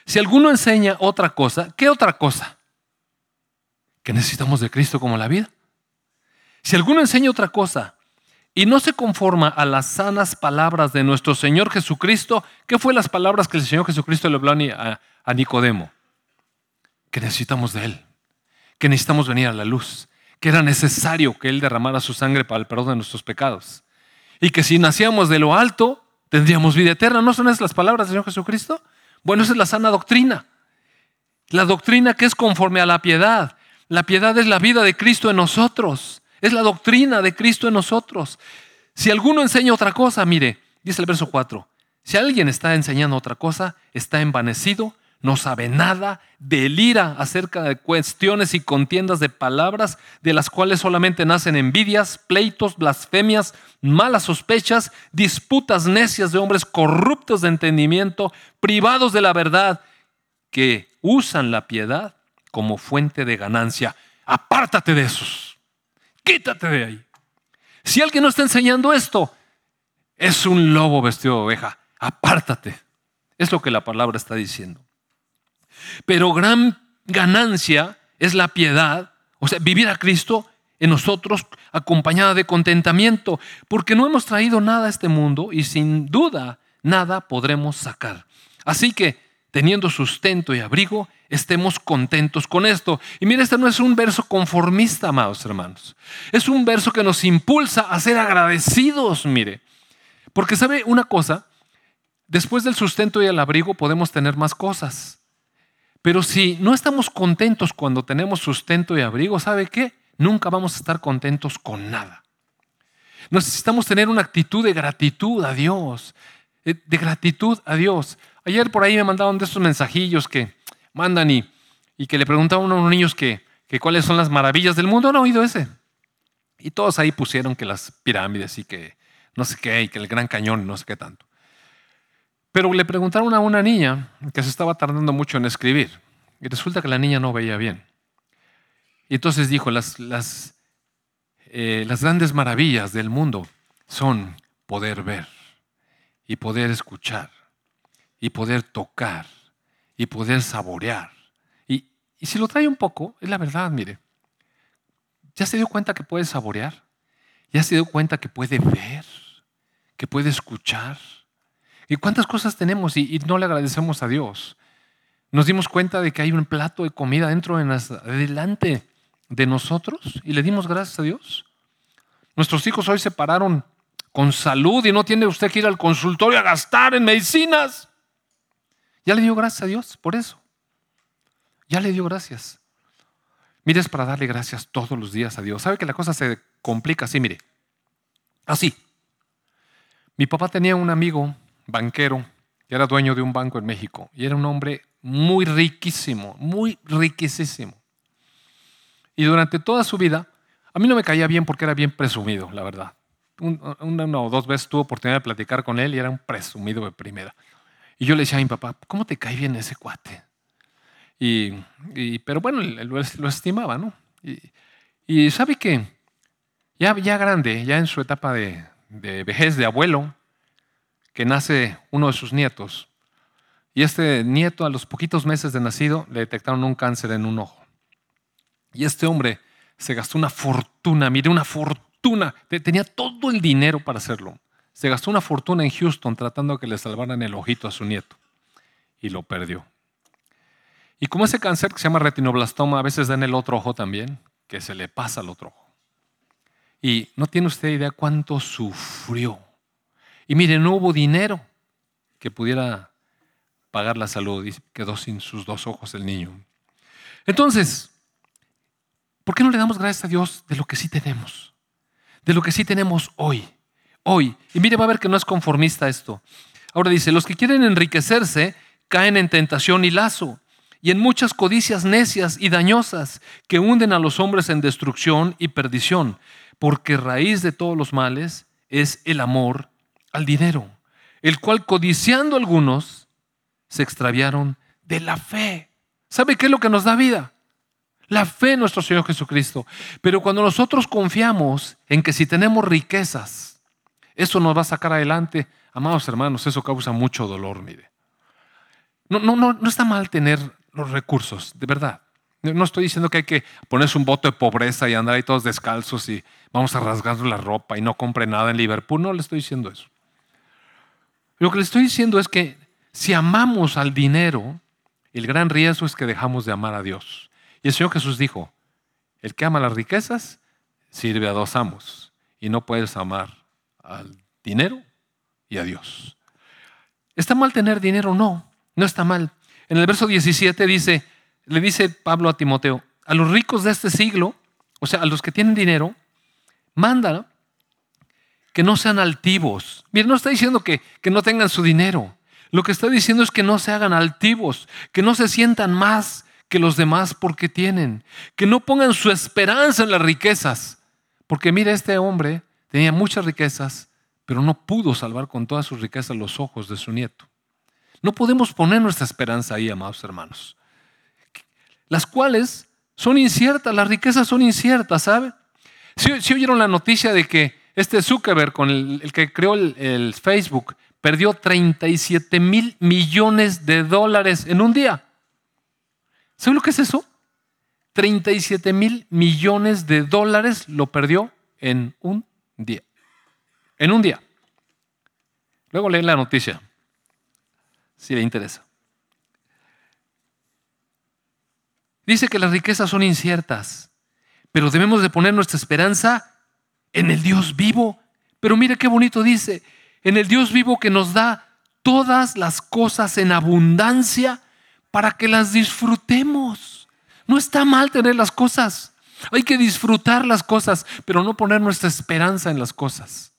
si alguno enseña otra cosa, ¿qué otra cosa? Que necesitamos de Cristo como la vida. Si alguno enseña otra cosa y no se conforma a las sanas palabras de nuestro Señor Jesucristo, ¿qué fue las palabras que el Señor Jesucristo le habló a Nicodemo? Que necesitamos de Él, que necesitamos venir a la luz, que era necesario que Él derramara su sangre para el perdón de nuestros pecados. Y que si nacíamos de lo alto, tendríamos vida eterna. ¿No son esas las palabras del Señor Jesucristo? Bueno, esa es la sana doctrina. La doctrina que es conforme a la piedad. La piedad es la vida de Cristo en nosotros. Es la doctrina de Cristo en nosotros. Si alguno enseña otra cosa, mire, dice el verso 4, si alguien está enseñando otra cosa, está envanecido, no sabe nada, delira acerca de cuestiones y contiendas de palabras, de las cuales solamente nacen envidias, pleitos, blasfemias, malas sospechas, disputas necias de hombres corruptos de entendimiento, privados de la verdad, que usan la piedad como fuente de ganancia. Apártate de esos. Quítate de ahí. Si alguien no está enseñando esto, es un lobo vestido de oveja. Apártate. Es lo que la palabra está diciendo. Pero gran ganancia es la piedad, o sea, vivir a Cristo en nosotros acompañada de contentamiento, porque no hemos traído nada a este mundo y sin duda nada podremos sacar. Así que, teniendo sustento y abrigo, estemos contentos con esto. Y mire, este no es un verso conformista, amados hermanos. Es un verso que nos impulsa a ser agradecidos, mire. Porque sabe una cosa, después del sustento y el abrigo podemos tener más cosas. Pero si no estamos contentos cuando tenemos sustento y abrigo, ¿sabe qué? Nunca vamos a estar contentos con nada. Necesitamos tener una actitud de gratitud a Dios, eh, de gratitud a Dios. Ayer por ahí me mandaron de estos mensajillos que mandan y, y que le preguntaban a unos niños que, que cuáles son las maravillas del mundo. ¿No han oído ese? Y todos ahí pusieron que las pirámides y que no sé qué, y que el gran cañón, no sé qué tanto. Pero le preguntaron a una niña que se estaba tardando mucho en escribir. Y resulta que la niña no veía bien. Y entonces dijo, las, las, eh, las grandes maravillas del mundo son poder ver y poder escuchar y poder tocar y poder saborear. Y, y si lo trae un poco, es la verdad, mire. ¿Ya se dio cuenta que puede saborear? ¿Ya se dio cuenta que puede ver? ¿Que puede escuchar? ¿Y cuántas cosas tenemos y, no le agradecemos a Dios? Nos dimos cuenta de que hay un plato de comida dentro de delante de nosotros y le dimos gracias a Dios. Nuestros hijos hoy se pararon con salud y no tiene usted que ir al consultorio a gastar en medicinas. Ya le dio gracias a Dios por eso. Ya le dio gracias. Mire, es para darle gracias todos los días a Dios. ¿Sabe que la cosa se complica así? Mire, así. Mi papá tenía un amigo banquero que era dueño de un banco en México y era un hombre muy riquísimo, muy riquísimo. Y durante toda su vida, a mí no me caía bien porque era bien presumido, la verdad. una o dos veces tuve oportunidad de platicar con él y era un presumido de primera. Y yo le decía a mi papá, ¿cómo te cae bien ese cuate? Y, pero bueno, lo, lo estimaba, ¿no? Y, sabe que ya, ya grande, ya en su etapa de vejez de abuelo, que nace uno de sus nietos. Y este nieto, a los poquitos meses de nacido, le detectaron un cáncer en un ojo. Y este hombre se gastó una fortuna, mire, una fortuna. Tenía todo el dinero para hacerlo. Se gastó una fortuna en Houston tratando de que le salvaran el ojito a su nieto y lo perdió. Y como ese cáncer que se llama retinoblastoma a veces da en el otro ojo también, que se le pasa al otro ojo. Y no tiene usted idea cuánto sufrió. Y mire, no hubo dinero que pudiera pagar la salud y quedó sin sus dos ojos el niño. Entonces, ¿por qué no le damos gracias a Dios de lo que sí tenemos? De lo que sí tenemos hoy. Hoy. Y mire, va a ver que no es conformista esto. Ahora dice, los que quieren enriquecerse caen en tentación y lazo y en muchas codicias necias y dañosas que hunden a los hombres en destrucción y perdición, porque raíz de todos los males es el amor al dinero, el cual codiciando algunos se extraviaron de la fe. ¿Sabe qué es lo que nos da vida? La fe en nuestro Señor Jesucristo. Pero cuando nosotros confiamos en que si tenemos riquezas, eso nos va a sacar adelante, amados hermanos, eso causa mucho dolor, mire. No, no, no, no está mal tener los recursos, de verdad. No estoy diciendo que hay que ponerse un voto de pobreza y andar ahí todos descalzos y vamos a rasgar la ropa y no compre nada en Liverpool. No le estoy diciendo eso. Lo que le estoy diciendo es que si amamos al dinero, el gran riesgo es que dejamos de amar a Dios. Y el Señor Jesús dijo, el que ama las riquezas sirve a dos amos y no puedes amar al dinero y a Dios. ¿Está mal tener dinero? No, no está mal. En el verso 17 dice, le dice Pablo a Timoteo, a los ricos de este siglo, o sea, a los que tienen dinero, manda que no sean altivos. Mira, no está diciendo que, que no tengan su dinero. Lo que está diciendo es que no se hagan altivos, que no se sientan más que los demás porque tienen, que no pongan su esperanza en las riquezas. Porque mira, este hombre tenía muchas riquezas, pero no pudo salvar con todas sus riquezas los ojos de su nieto. No podemos poner nuestra esperanza ahí, amados hermanos. Las cuales son inciertas, las riquezas son inciertas, ¿sabe? Si, oyeron la noticia de que este Zuckerberg, con el, que creó el, Facebook, perdió 37 mil millones de dólares en un día. ¿Saben lo que es eso? 37 mil millones de dólares lo perdió en un día. En un día. Luego leen la noticia si le interesa. Dice que las riquezas son inciertas, pero debemos de poner nuestra esperanza en el Dios vivo. Pero mire qué bonito dice, en el Dios vivo que nos da todas las cosas en abundancia para que las disfrutemos. No está mal tener las cosas. Hay que disfrutar las cosas, pero no poner nuestra esperanza en las cosas.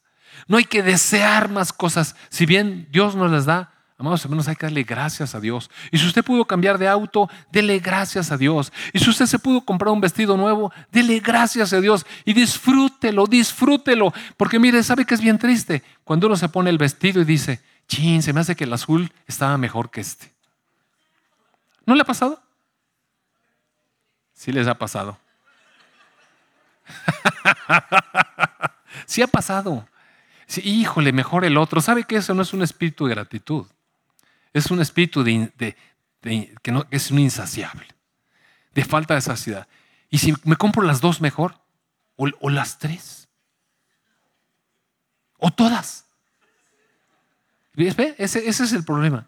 No hay que desear más cosas. Si bien Dios nos las da, Amados hermanos, hay que darle gracias a Dios. Y si usted pudo cambiar de auto, dele gracias a Dios. Y si usted se pudo comprar un vestido nuevo, dele gracias a Dios. Y disfrútelo, disfrútelo. Porque mire, ¿sabe que es bien triste? Cuando uno se pone el vestido y dice, chin, se me hace que el azul estaba mejor que este. ¿No le ha pasado? Sí les ha pasado. sí ha pasado. Sí, híjole, mejor el otro. ¿Sabe que eso no es un espíritu de gratitud? Es un espíritu de, que, es un insaciable, de falta de saciedad. Y si me compro las dos mejor, o, las tres, o todas. Ese, ese es el problema.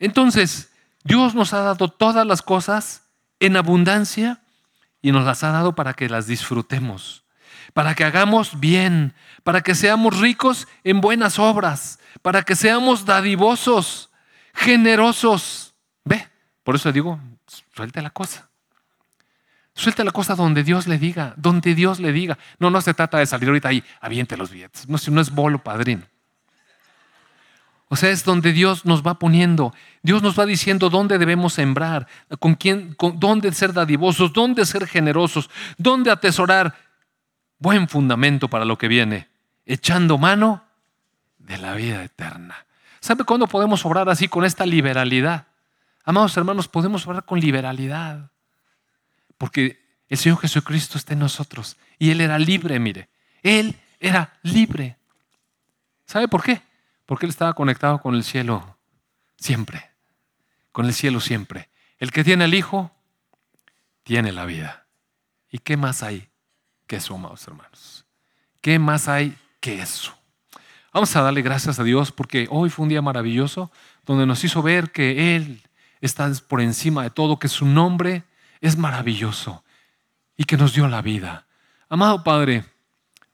Entonces, Dios nos ha dado todas las cosas en abundancia y nos las ha dado para que las disfrutemos, para que hagamos bien, para que seamos ricos en buenas obras, para que seamos dadivosos, generosos. Ve, por eso digo, suelte la cosa. Suelte la cosa donde Dios le diga, donde Dios le diga. No, no se trata de salir ahorita ahí, aviente los billetes. No, no es bolo padrino. O sea, es donde Dios nos va poniendo. Dios nos va diciendo dónde debemos sembrar, con quién, con, dónde ser dadivosos, dónde ser generosos, dónde atesorar buen fundamento para lo que viene, echando mano de la vida eterna. ¿Sabe cuándo podemos obrar así con esta liberalidad? Amados hermanos, podemos obrar con liberalidad. Porque el Señor Jesucristo está en nosotros. Y Él era libre, mire. Él era libre. ¿Sabe por qué? Porque Él estaba conectado con el cielo siempre. Con el cielo siempre. El que tiene el Hijo, tiene la vida. ¿Y qué más hay que eso, amados hermanos? ¿Qué más hay que eso? Vamos a darle gracias a Dios porque hoy fue un día maravilloso donde nos hizo ver que Él está por encima de todo, que su nombre es maravilloso y que nos dio la vida. Amado Padre,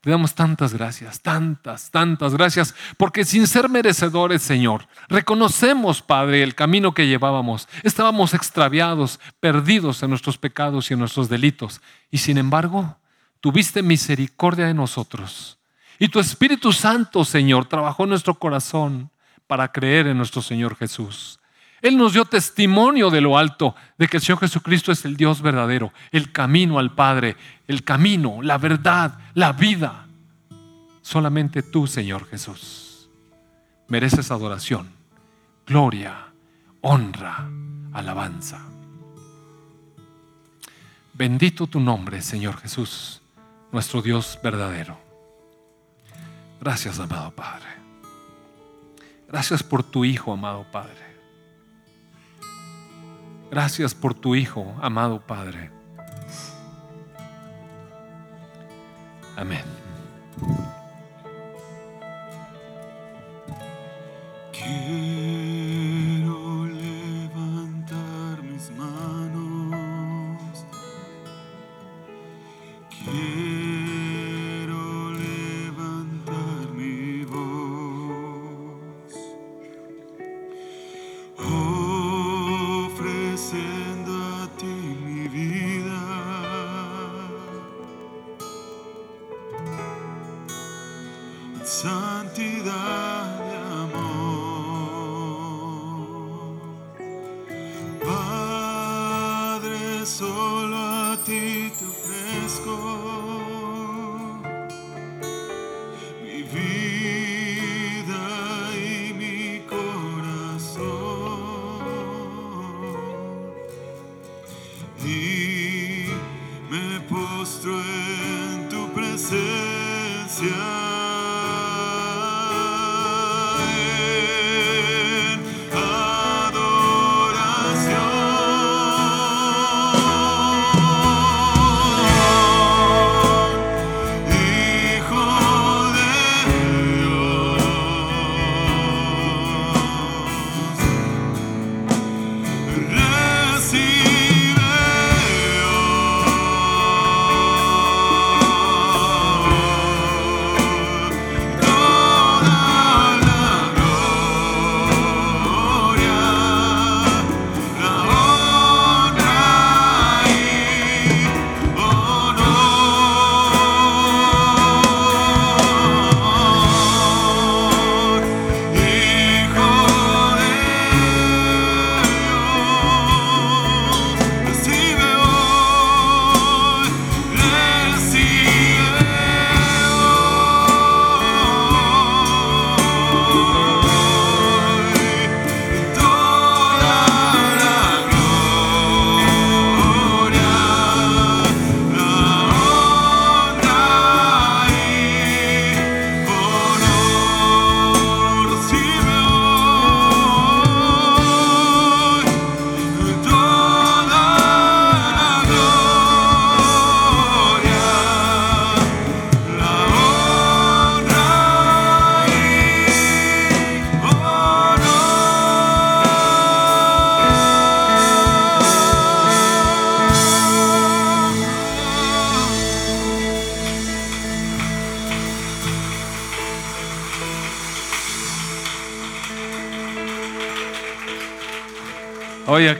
Te damos tantas gracias, tantas, tantas gracias, porque sin ser merecedores, Señor, reconocemos, Padre, el camino que llevábamos. Estábamos extraviados, perdidos en nuestros pecados y en nuestros delitos. Y sin embargo, tuviste misericordia de nosotros. Y tu Espíritu Santo, Señor, trabajó en nuestro corazón para creer en nuestro Señor Jesús. Él nos dio testimonio de lo alto, de que el Señor Jesucristo es el Dios verdadero, el camino al Padre, el camino, la verdad, la vida. Solamente tú, Señor Jesús, mereces adoración, gloria, honra, alabanza. Bendito tu nombre, Señor Jesús, nuestro Dios verdadero. Gracias, amado Padre. Gracias por tu Hijo, amado Padre. Gracias por tu Hijo, amado Padre. Amén.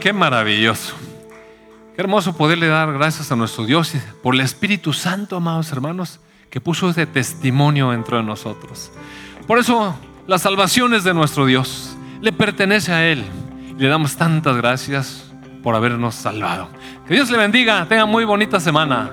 Qué maravilloso. Qué hermoso poderle dar gracias a nuestro Dios por el Espíritu Santo, amados hermanos, que puso ese testimonio dentro de nosotros. Por eso, la salvación es de nuestro Dios, le pertenece a Él. Y le damos tantas gracias por habernos salvado. Que Dios le bendiga, tenga muy bonita semana.